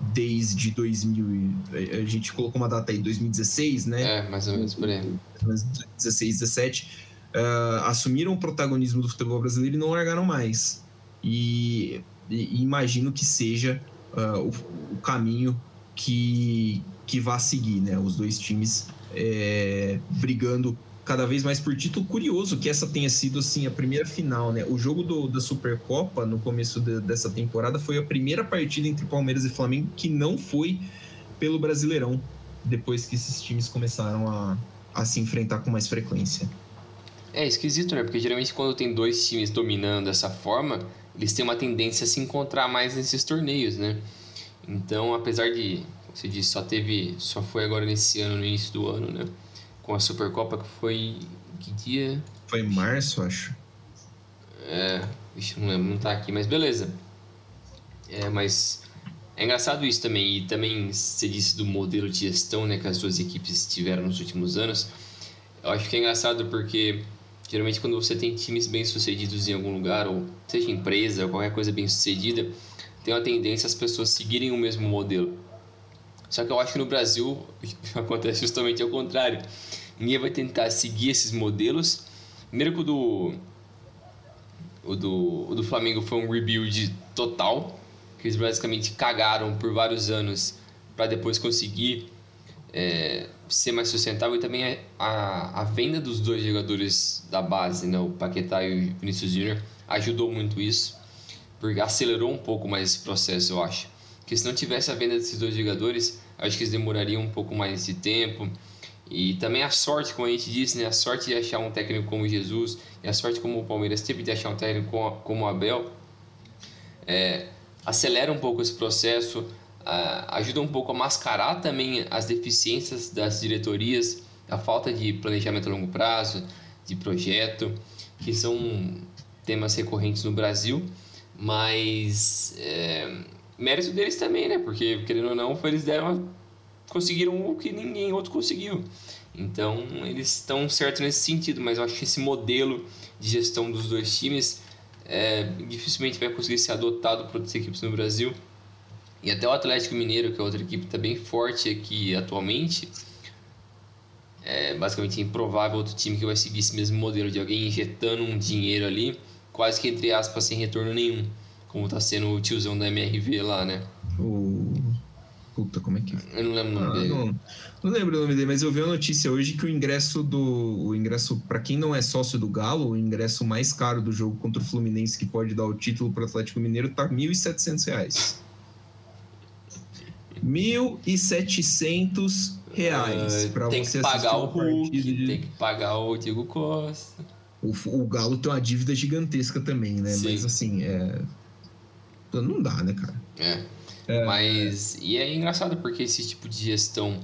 desde 2000. A gente colocou uma data aí, 2016, né? É, mais ou menos por aí. 2016, 17. Uh, assumiram o protagonismo do futebol brasileiro e não largaram mais. E, e imagino que seja uh, o, o caminho que, que vá seguir, né? Os dois times é, brigando cada vez mais por título. Curioso que essa tenha sido assim a primeira final, né? O jogo do, da Supercopa no começo de, dessa temporada foi a primeira partida entre Palmeiras e Flamengo que não foi pelo Brasileirão, depois que esses times começaram a, a se enfrentar com mais frequência. É esquisito, né? Porque geralmente quando tem dois times dominando dessa forma, eles têm uma tendência a se encontrar mais nesses torneios, né? Então, apesar de você disse, só teve, só foi agora nesse ano, no início do ano, né? Com a Supercopa que foi que dia? Foi em março, acho. É, vixe, não lembro, não tá aqui, mas beleza. É, mas é engraçado isso também, e também você disse do modelo de gestão, né, que as duas equipes tiveram nos últimos anos. Eu acho que é engraçado porque geralmente quando você tem times bem sucedidos em algum lugar, ou seja empresa, ou qualquer coisa bem sucedida, tem uma tendência as pessoas seguirem o mesmo modelo. Só que eu acho que no Brasil acontece justamente ao contrário. Ninguém vai tentar seguir esses modelos. Primeiro que o do, o do, o do Flamengo foi um rebuild total, que eles basicamente cagaram por vários anos para depois conseguir é, ser mais sustentável. E também a, a venda dos dois jogadores da base, né, o Paquetá e o Vinícius Júnior, ajudou muito isso, porque acelerou um pouco mais esse processo, eu acho. Porque se não tivesse a venda desses dois jogadores, acho que eles demorariam um pouco mais de tempo. E também a sorte, como a gente disse, né? a sorte de achar um técnico como Jesus e a sorte como o Palmeiras teve de achar um técnico como o Abel é, acelera um pouco esse processo, ajuda um pouco a mascarar também as deficiências das diretorias, a falta de planejamento a longo prazo, de projeto, que são temas recorrentes no Brasil, mas é, mérito deles também, né? Porque, querendo ou não, eles deram conseguiram o que ninguém outro conseguiu. Então, eles estão certos nesse sentido, mas eu acho que esse modelo de gestão dos dois times é, dificilmente vai conseguir ser adotado por outras equipes no Brasil. E até o Atlético Mineiro, que é outra equipe está bem forte aqui atualmente, é basicamente improvável outro time que vai seguir esse mesmo modelo de alguém injetando um dinheiro ali, quase que entre aspas sem retorno nenhum, como está sendo o tiozão da MRV lá, né? O Puta, como é que. Eu não lembro o nome ah, dele. Não, não, lembro o nome dele, mas eu vi a notícia hoje que o ingresso do. O ingresso, para quem não é sócio do Galo, o ingresso mais caro do jogo contra o Fluminense, que pode dar o título para o Atlético Mineiro, tá R$ 1.700. 1.700 reais uh, para você pagar o Hulk, de... Tem que pagar o Diego Costa. O, o Galo tem uma dívida gigantesca também, né? Sim. Mas assim, é. Não dá, né, cara? É. É, Mas. E é engraçado porque esse tipo de gestão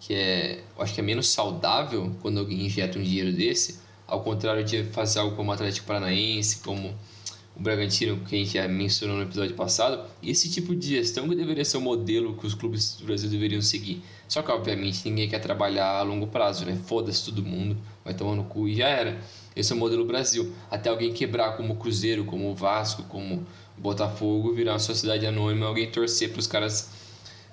que é. Eu acho que é menos saudável quando alguém injeta um dinheiro desse, ao contrário de fazer algo como o Atlético Paranaense, como o Bragantino, que a gente já mencionou no episódio passado, esse tipo de gestão que deveria ser o modelo que os clubes do Brasil deveriam seguir. Só que, obviamente, ninguém quer trabalhar a longo prazo, né? Foda-se todo mundo, vai tomar no cu e já era. Esse é o modelo Brasil. Até alguém quebrar como o Cruzeiro, como o Vasco, como Botafogo virar uma sociedade anônima, alguém torcer para os caras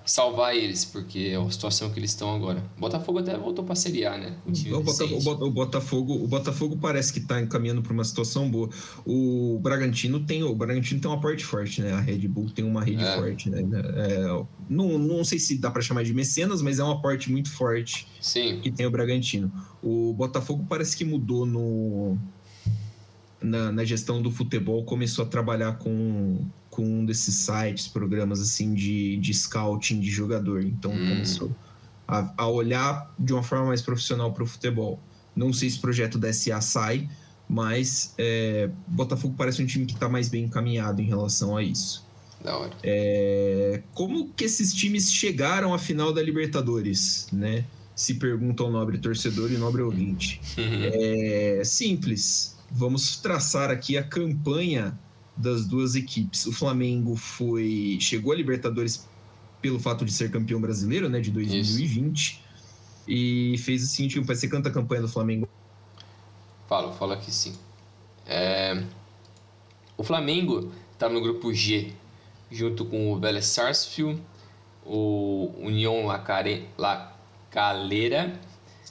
salvar eles, porque é a situação que eles estão agora. O Botafogo até voltou para Série A, né? O, o, Botafogo, o, Botafogo, o Botafogo parece que está encaminhando para uma situação boa. O Bragantino tem o Bragantino tem um aporte forte, né? A Red Bull tem uma rede é. forte, né? É, não, não sei se dá para chamar de mecenas, mas é um aporte muito forte Sim. que tem o Bragantino. O Botafogo parece que mudou no na, na, gestão do futebol começou a trabalhar com, com um desses sites, programas assim de, de scouting de jogador. Então hum. começou a, a, olhar de uma forma mais profissional para o futebol. Não sei se o projeto da SA sai, mas é, Botafogo parece um time que está mais bem encaminhado em relação a isso. Da hora. É, como que esses times chegaram à final da Libertadores, né? Se pergunta ao nobre torcedor e nobre ouvinte. é simples vamos traçar aqui a campanha das duas equipes. O Flamengo foi chegou à Libertadores pelo fato de ser campeão brasileiro, né, de 2020, Isso. e fez o seguinte, você canta a campanha do Flamengo? Falo, falo aqui sim. É... O Flamengo está no grupo G, junto com o Vélez Sarsfield, o União La, Care... La Calera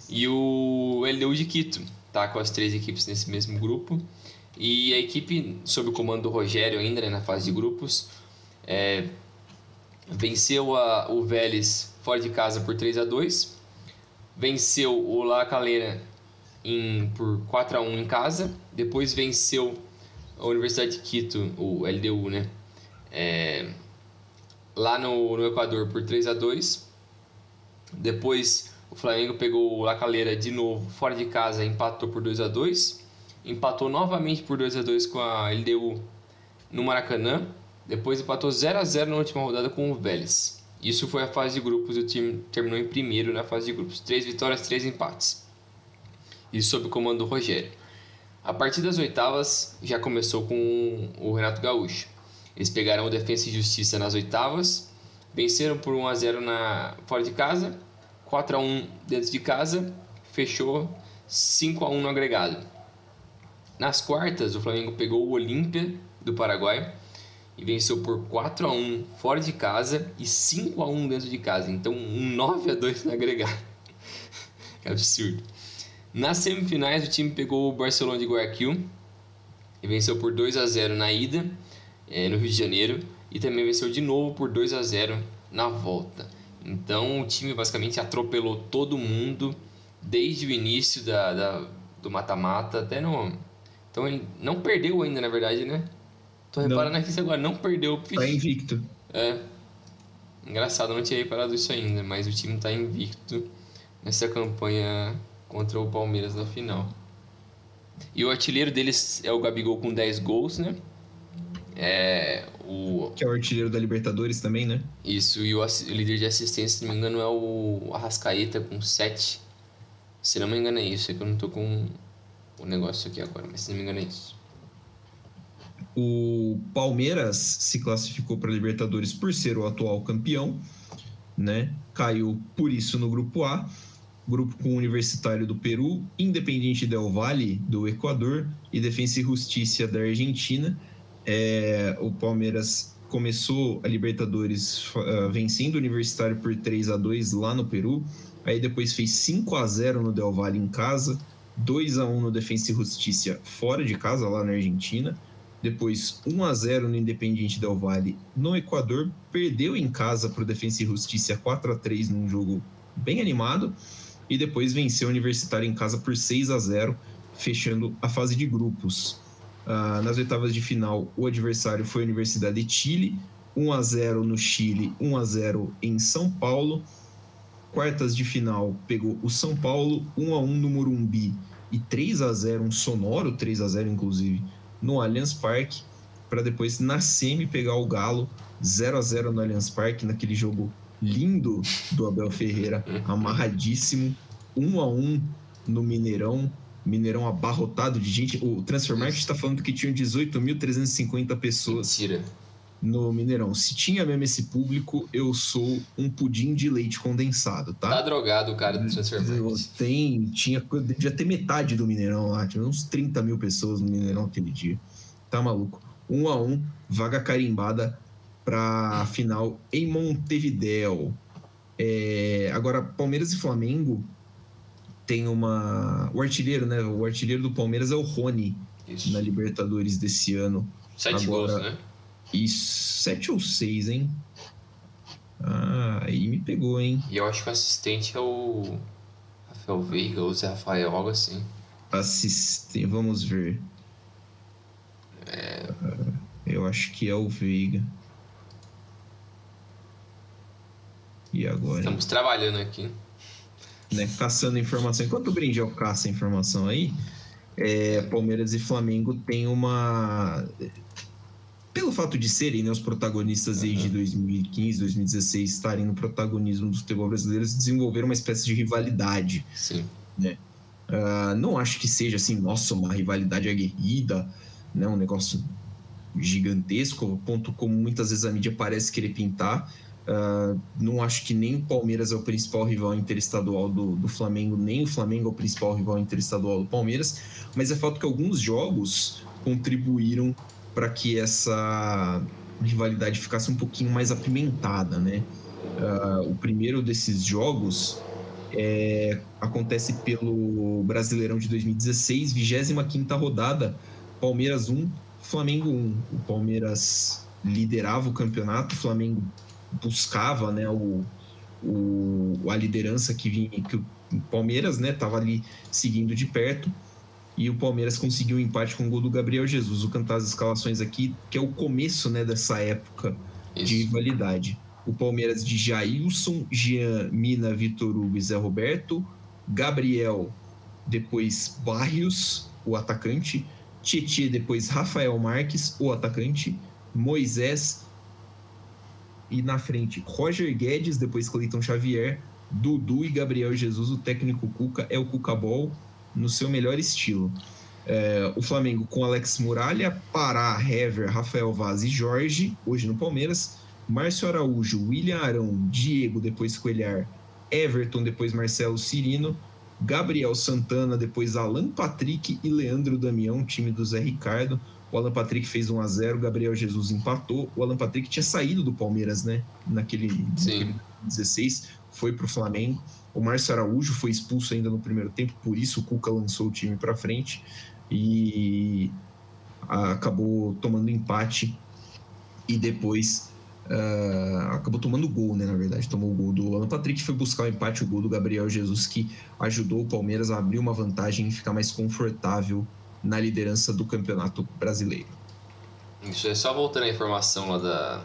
e o LDU de Quito tá com as três equipes nesse mesmo grupo. E a equipe, sob o comando do Rogério, ainda né, na fase de grupos, é, venceu a, o Vélez fora de casa por 3 a 2 venceu o La Calera em, por 4 a 1 em casa, depois venceu a Universidade de Quito, o LDU, né? É, lá no, no Equador por 3 a 2 depois o Flamengo pegou o La Calera de novo, fora de casa, empatou por 2 a 2 Empatou novamente por 2 a 2 com a LDU no Maracanã. Depois empatou 0 a 0 na última rodada com o Vélez. Isso foi a fase de grupos, o time terminou em primeiro na fase de grupos. Três vitórias, três empates. Isso sob o comando do Rogério. A partir das oitavas já começou com o Renato Gaúcho. Eles pegaram o Defensa e Justiça nas oitavas, venceram por 1 a 0 na fora de casa 4 a 1 dentro de casa, fechou 5 a 1 no agregado. Nas quartas, o Flamengo pegou o Olímpia do Paraguai e venceu por 4 a 1 fora de casa e 5 a 1 dentro de casa. Então, um 9 a 2 no agregado. que absurdo. Nas semifinais, o time pegou o Barcelona de Guayaquil e venceu por 2 a 0 na ida, é, no Rio de Janeiro, e também venceu de novo por 2 a 0 na volta. Então o time basicamente atropelou todo mundo desde o início da, da do mata-mata até no. Então ele não perdeu ainda, na verdade, né? Tô reparando aqui agora, não perdeu. Tá invicto. É. Engraçado, não tinha reparado isso ainda, mas o time tá invicto nessa campanha contra o Palmeiras na final. E o artilheiro deles é o Gabigol com 10 gols, né? É, o... Que é o artilheiro da Libertadores também, né? Isso, e o, o líder de assistência, se não me engano, é o Arrascaeta com 7. Se não me engano é isso, é que eu não tô com o negócio aqui agora, mas se não me engano é isso. O Palmeiras se classificou para a Libertadores por ser o atual campeão, né? Caiu por isso no grupo A, grupo com o Universitário do Peru, Independiente del Valle do Equador e Defensa e Justiça da Argentina. É, o Palmeiras começou a Libertadores uh, vencendo o Universitário por 3 a 2 lá no Peru. Aí depois fez 5 a 0 no Del Valle em casa, 2 a 1 no Defensa e Justiça fora de casa lá na Argentina. Depois 1 a 0 no Independiente Del Valle no Equador, perdeu em casa para o Defensa e Justiça 4 a 3 num jogo bem animado e depois venceu o Universitário em casa por 6 a 0, fechando a fase de grupos. Uh, nas oitavas de final, o adversário foi a Universidade de Chile, 1 a 0 no Chile, 1 a 0 em São Paulo. Quartas de final pegou o São Paulo, 1 a 1 no Morumbi e 3 a 0, um sonoro 3 a 0 inclusive, no Allianz Parque, para depois na semi pegar o Galo 0 a 0 no Allianz Parque, naquele jogo lindo do Abel Ferreira, amarradíssimo, 1 a 1 no Mineirão, Mineirão abarrotado de gente. O Transfermarkt está falando que tinha 18.350 pessoas Mentira. no Mineirão. Se tinha mesmo esse público, eu sou um pudim de leite condensado, tá? Tá drogado o cara do Transfermarkt. Tem, tinha, devia ter metade do Mineirão lá, tinha uns 30 mil pessoas no Mineirão aquele dia. Tá maluco. Um a um, vaga carimbada para a final em Montevideo. É, agora, Palmeiras e Flamengo tem uma. O artilheiro, né? O artilheiro do Palmeiras é o Rony Isso. na Libertadores desse ano. Sete Agora, gols, né? Isso, sete ou seis, hein? Ah, aí me pegou, hein? E eu acho que o assistente é o Rafael Veiga ou Zé Rafael, algo assim. Assistente, vamos ver. É... eu acho que é o Veiga. E agora? Estamos trabalhando aqui né, caçando informação. Enquanto o Brinjel caça informação aí, é, Palmeiras e Flamengo tem uma. Pelo fato de serem né, os protagonistas uhum. desde 2015, 2016 estarem no protagonismo do futebol brasileiro, desenvolveram uma espécie de rivalidade. Sim. Né? Uh, não acho que seja assim, nossa, uma rivalidade aguerrida, né, um negócio gigantesco, ponto como muitas vezes a mídia parece querer pintar, Uh, não acho que nem o Palmeiras é o principal rival interestadual do, do Flamengo, nem o Flamengo é o principal rival interestadual do Palmeiras, mas é fato que alguns jogos contribuíram para que essa rivalidade ficasse um pouquinho mais apimentada, né? Uh, o primeiro desses jogos é, acontece pelo Brasileirão de 2016, 25 rodada, Palmeiras 1, Flamengo 1. O Palmeiras liderava o campeonato, o Flamengo buscava né, o, o, a liderança que vinha, que o Palmeiras né, estava ali seguindo de perto. E o Palmeiras conseguiu um empate com o gol do Gabriel Jesus. Vou cantar as escalações aqui, que é o começo né, dessa época Isso. de rivalidade. O Palmeiras de Jailson, Jean, Mina, Vitor Hugo e Zé Roberto. Gabriel, depois Barrios, o atacante. Tietê, depois Rafael Marques, o atacante. Moisés, e na frente, Roger Guedes, depois Cleiton Xavier, Dudu e Gabriel Jesus, o técnico Cuca é o Cuca Ball no seu melhor estilo. É, o Flamengo com Alex Muralha, Pará, Hever, Rafael Vaz e Jorge, hoje no Palmeiras. Márcio Araújo, William Arão, Diego, depois Coelhar, Everton, depois Marcelo Cirino, Gabriel Santana, depois Alan Patrick e Leandro Damião, time do Zé Ricardo. O Alan Patrick fez 1 a 0 o Gabriel Jesus empatou. O Alan Patrick tinha saído do Palmeiras, né? Naquele, naquele 16, foi para o Flamengo. O Márcio Araújo foi expulso ainda no primeiro tempo, por isso o Cuca lançou o time para frente e acabou tomando empate e depois uh, acabou tomando gol, né? Na verdade, tomou o gol do Alan Patrick, foi buscar o empate, o gol do Gabriel Jesus, que ajudou o Palmeiras a abrir uma vantagem e ficar mais confortável na liderança do Campeonato Brasileiro. Isso, é só voltando à informação lá da,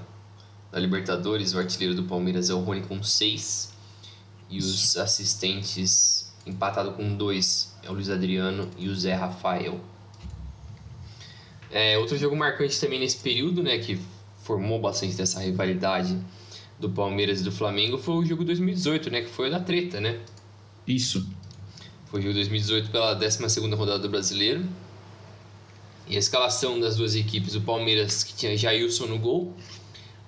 da Libertadores, o artilheiro do Palmeiras é o Rony com 6. E os assistentes empatado com dois é o Luiz Adriano e o Zé Rafael. É, outro jogo marcante também nesse período, né, que formou bastante dessa rivalidade do Palmeiras e do Flamengo, foi o jogo 2018, né, que foi da treta, né? Isso. Foi o jogo 2018 pela 12 rodada do Brasileiro. E a escalação das duas equipes, o Palmeiras que tinha Jailson no gol,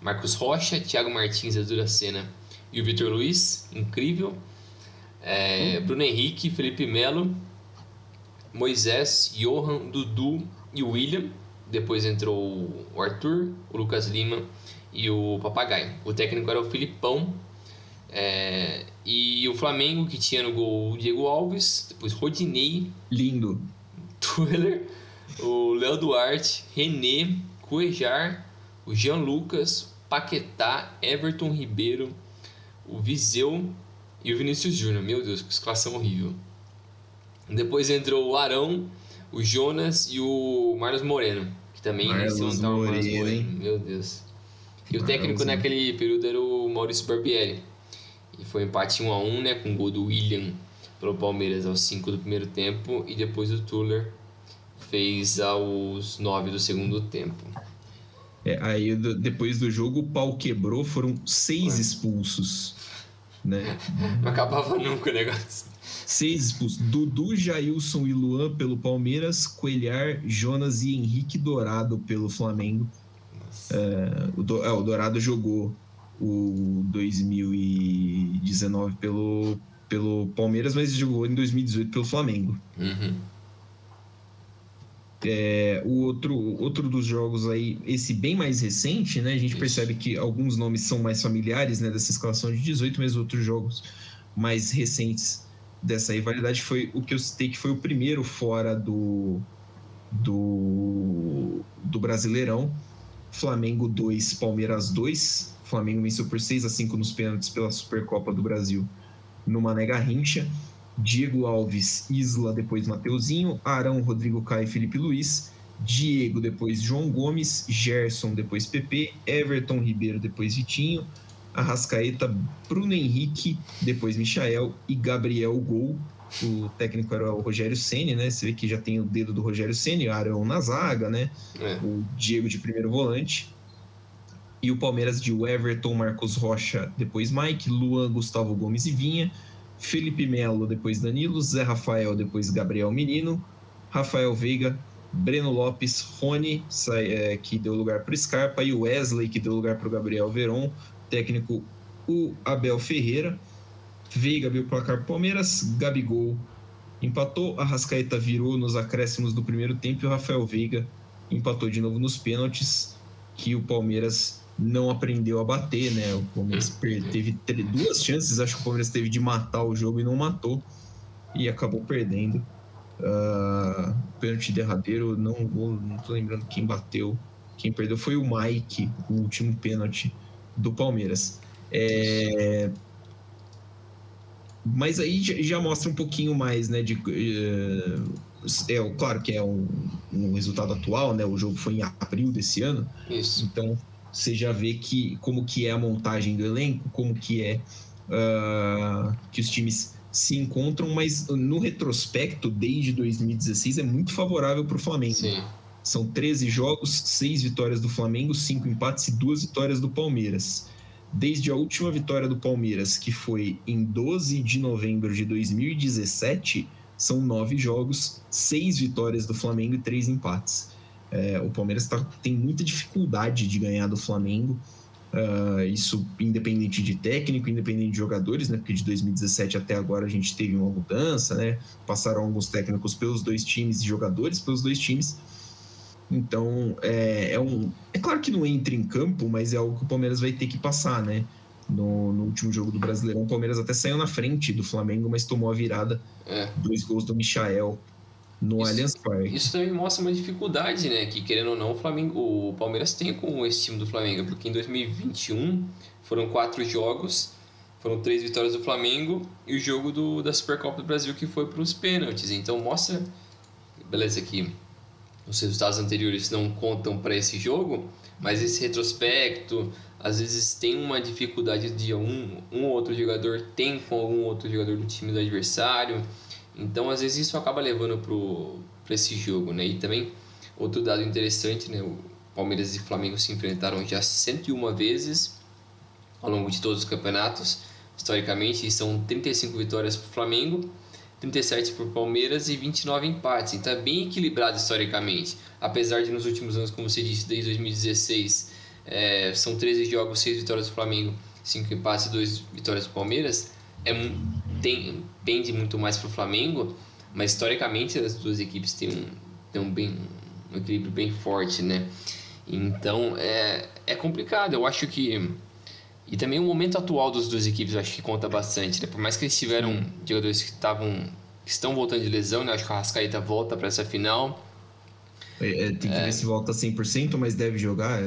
Marcos Rocha, Thiago Martins da Duracena e o Vitor Luiz, incrível. É, Bruno Henrique, Felipe Melo, Moisés, Johan, Dudu e William. Depois entrou o Arthur, o Lucas Lima e o Papagaio. O técnico era o Filipão. É, e o Flamengo, que tinha no gol o Diego Alves, depois Rodinei. Lindo. Tueller, o Léo Duarte, René, Cuejar, o Jean Lucas, Paquetá, Everton Ribeiro, o Viseu e o Vinícius Júnior. Meu Deus, que escalação horrível. Depois entrou o Arão, o Jonas e o Marlos Moreno, que também Marlos iniciou o Marlos Moreno? Meu Deus. E o técnico naquele período era o Maurício Barbieri. E foi um empate 1 a 1 né, com o gol do William pelo Palmeiras aos 5 do primeiro tempo e depois o Tuller fez aos 9 do segundo tempo. É, aí depois do jogo o pau quebrou, foram seis Ué. expulsos. Né? Não acabava nunca o negócio. Seis expulsos. Dudu, Jailson e Luan pelo Palmeiras, Coelhar, Jonas e Henrique Dourado pelo Flamengo. É, o, Do- é, o Dourado jogou o 2019 pelo, pelo Palmeiras, mas jogou em 2018 pelo Flamengo. Uhum. É, o outro, outro dos jogos aí, esse bem mais recente, né? A gente Isso. percebe que alguns nomes são mais familiares, né? Dessa escalação de 18, mas outros jogos mais recentes dessa rivalidade foi o que eu citei que foi o primeiro fora do do, do Brasileirão. Flamengo 2, Palmeiras 2. Flamengo venceu por 6 a 5 nos pênaltis pela Supercopa do Brasil no Mané Garrincha. Diego Alves, Isla, depois Mateuzinho, Arão, Rodrigo Caio e Felipe Luiz, Diego, depois João Gomes, Gerson, depois PP, Everton Ribeiro, depois Vitinho, Arrascaeta, Bruno Henrique, depois Michael e Gabriel Gol. O técnico era o Rogério Ceni, né? Você vê que já tem o dedo do Rogério Ceni, Arão na zaga, né? É. o Diego de primeiro volante. E o Palmeiras de Everton, Marcos Rocha, depois Mike, Luan, Gustavo Gomes e Vinha, Felipe Melo, depois Danilo, Zé Rafael, depois Gabriel Menino, Rafael Veiga, Breno Lopes, Rony, é, que deu lugar para o Scarpa, e Wesley, que deu lugar para o Gabriel Veron, técnico o Abel Ferreira. Veiga abriu o placar Palmeiras, Gabigol empatou, Arrascaeta virou nos acréscimos do primeiro tempo e o Rafael Veiga empatou de novo nos pênaltis, que o Palmeiras não aprendeu a bater, né? O Palmeiras per- teve duas chances, acho que o Palmeiras teve de matar o jogo e não matou, e acabou perdendo. Ah, pênalti derradeiro, não vou, não tô lembrando quem bateu. Quem perdeu foi o Mike, o último pênalti do Palmeiras. É, Mas aí já- mostra um pouquinho mais, né? De, eh, é, claro que é um, um resultado atual, né? O jogo foi em abril desse ano. Isso. Então você já vê que como que é a montagem do elenco, como que é ah, que os times se encontram, mas no retrospecto, desde 2016, é muito favorável para o Flamengo. Sim. São 13 jogos, 6 vitórias do Flamengo, 5 empates e 2 vitórias do Palmeiras. Desde a última vitória do Palmeiras, que foi em 12 de novembro de 2017, são 9 jogos, 6 vitórias do Flamengo e 3 empates. É, o Palmeiras tá- tem muita dificuldade de ganhar do Flamengo. ah, isso independente de técnico, independente de jogadores, né? Porque de 2017 até agora a gente teve uma mudança, né? Passaram alguns técnicos pelos dois times e jogadores pelos dois times. Então, é, é um. É claro que não entra em campo, mas é algo que o Palmeiras vai ter que passar, né? No, no último jogo do Brasileirão, o Palmeiras até saiu na frente do Flamengo, mas tomou a virada. É. Dois gols do Michael no Isso- Allianz Parque. Isso também mostra uma dificuldade, né? Que querendo ou não, o, Flamengo, o Palmeiras tem com esse time do Flamengo, porque em 2021 foram quatro jogos, foram três vitórias do Flamengo e o jogo do, da Supercopa do Brasil que foi para os pênaltis. Então mostra, beleza, que os resultados anteriores não contam para esse jogo, mas esse retrospecto, às vezes tem uma dificuldade de um, um outro jogador tem com algum outro jogador do time do adversário. Então, às vezes isso acaba levando para esse jogo, né? E também outro dado interessante, né? O Palmeiras e Flamengo se enfrentaram já 101 vezes ao longo de todos os campeonatos, historicamente, e são 35 vitórias para o Flamengo, 37 para o Palmeiras e 29 empates. Então é bem equilibrado historicamente. Apesar de nos últimos anos, como você disse, desde 2016, é, são 13 jogos, 6 vitórias do Flamengo, 5 empates e 2 vitórias do Palmeiras. É, tem, pende muito mais para o Flamengo, mas historicamente as duas equipes têm um, têm um, bem, um equilíbrio bem forte, né? Então é, é complicado. Eu acho que e também o momento atual das duas equipes eu acho que conta bastante, né? Por mais que eles tiveram jogadores que estavam que estão voltando de lesão, né? Acho que o Arrascaeta volta para essa final. É, é, tem que é. ver se volta 100%, mas deve jogar.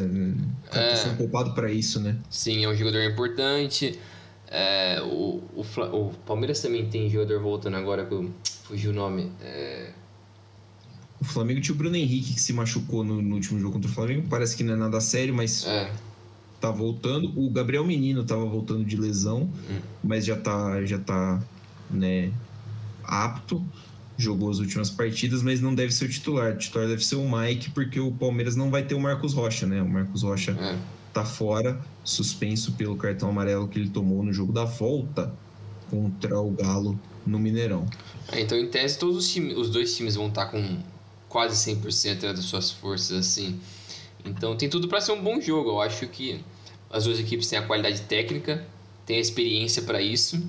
Tá é, sendo poupado para isso, né? Sim, é um jogador importante. É, o, o, o, Palmeiras também tem jogador voltando agora, que fugiu o nome. É... O Flamengo tinha o Bruno Henrique que se machucou no, no, último jogo contra o Flamengo. Parece que não é nada sério, mas é tá voltando. O Gabriel Menino tava voltando de lesão, hum. mas já tá, já tá, né, apto. Jogou as últimas partidas, mas não deve ser o titular. O titular deve ser o Mike, porque o Palmeiras não vai ter o Marcos Rocha, né? O Marcos Rocha é. Tá fora, suspenso pelo cartão amarelo que ele tomou no jogo da volta contra o Galo no Mineirão. É, então, em tese, todos os, times, os dois times vão estar tá com quase 100% né, das suas forças, assim. Então, tem tudo para ser um bom jogo. Eu acho que as duas equipes têm a qualidade técnica, têm a experiência para isso.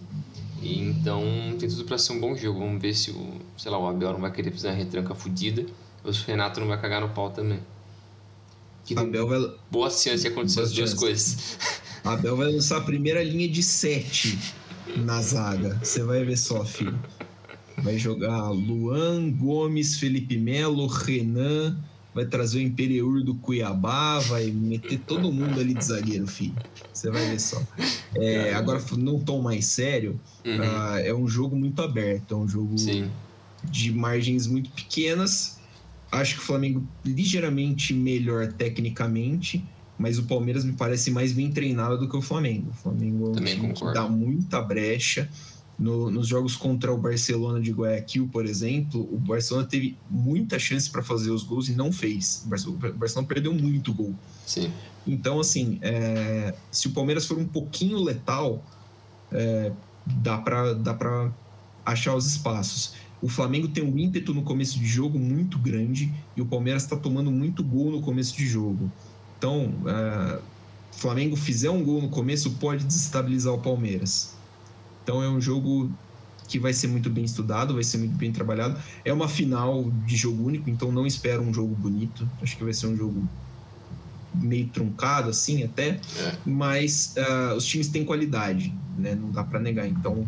E então tem tudo para ser um bom jogo. Vamos ver se o, sei lá, o Abel não vai querer fazer uma retranca fodida ou se o Renato não vai cagar no pau também. Que Abel vai... Boa chance de acontecer Boa as duas coisas. Abel vai lançar a primeira linha de sete na zaga. Você vai ver só, filho. Vai jogar Luan, Gomes, Felipe Melo, Renan, vai trazer o Imperiur do Cuiabá, vai meter todo mundo ali de zagueiro, filho. Você vai ver só. É, agora, num tom mais sério, uhum. uh, é um jogo muito aberto, é um jogo Sim. de margens muito pequenas. Acho que o Flamengo ligeiramente melhor tecnicamente, mas o Palmeiras me parece mais bem treinado do que o Flamengo. O Flamengo dá muita brecha. No, nos jogos contra o Barcelona de Guayaquil, por exemplo, o Barcelona teve muita chance para fazer os gols e não fez. O Barcelona, perdeu muito gol. Sim. Então, assim, é, se o Palmeiras for um pouquinho letal, é, dá para dá achar os espaços. O Flamengo tem um ímpeto no começo de jogo muito grande e o Palmeiras está tomando muito gol no começo de jogo. Então, o Flamengo fizer um gol no começo, pode desestabilizar o Palmeiras. Então é um jogo que vai ser muito bem estudado, vai ser muito bem trabalhado. É uma final de jogo único, então não espero um jogo bonito. Acho que vai ser um jogo meio truncado, assim, até. É. Mas uh, os times têm qualidade, né? Não dá para negar. Então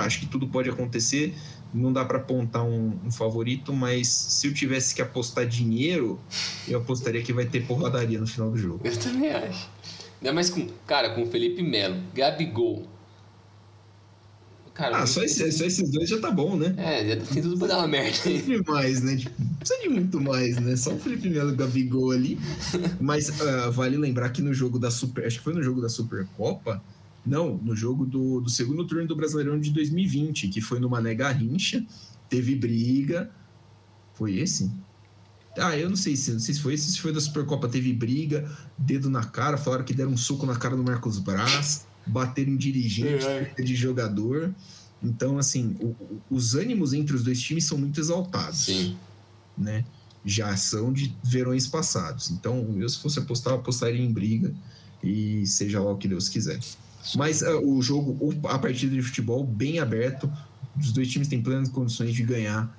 acho que tudo pode acontecer. Não dá para apontar um, um, favorito, mas se eu tivesse que apostar dinheiro, eu apostaria que vai ter porradaria no final do jogo. Eu também acho. Ainda mais com, cara, com Felipe Melo, Gabigol, Cara, ah, só, esse, só, esses dois já tá bom, né? É, já tem tudo pra dar uma merda. Sempre mais, né? Tipo, precisa de muito mais, né? Só o Felipe Melo e o Gabigol ali. Mas uh, vale lembrar que no jogo da Super. Acho que foi no jogo da Supercopa. Não, no jogo do, do segundo turno do Brasileirão de 2020, que foi no Mané Garrincha, teve briga. Foi esse? Ah, eu não sei se não sei se foi esse, se foi da Supercopa, teve briga, dedo na cara, falaram que deram um soco na cara do Marcos Braz bater em dirigente, é, é. de jogador. Então, assim, o, os ânimos entre os dois times são muito exaltados. Sim. Né? Já são de verões passados. Então, eu, se fosse apostar, apostaria em briga e seja lá o que Deus quiser. Mas uh, o jogo, a partida de futebol, bem aberto. Os dois times têm plenas condições de ganhar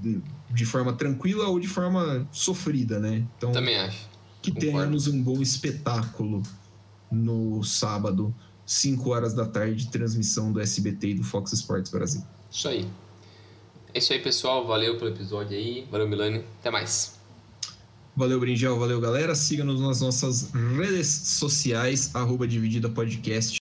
de, de forma tranquila ou de forma sofrida, né? Então, Também acho. Que Concordo. tenhamos um bom espetáculo no sábado, 5 horas da tarde, transmissão do SBT e do Fox Sports Brasil. Isso aí. É isso aí, pessoal. Valeu pelo episódio aí. Valeu, Milani. Até mais. Valeu, Brinjel. Valeu, galera. Siga-nos nas nossas redes sociais, arroba Dividida Podcast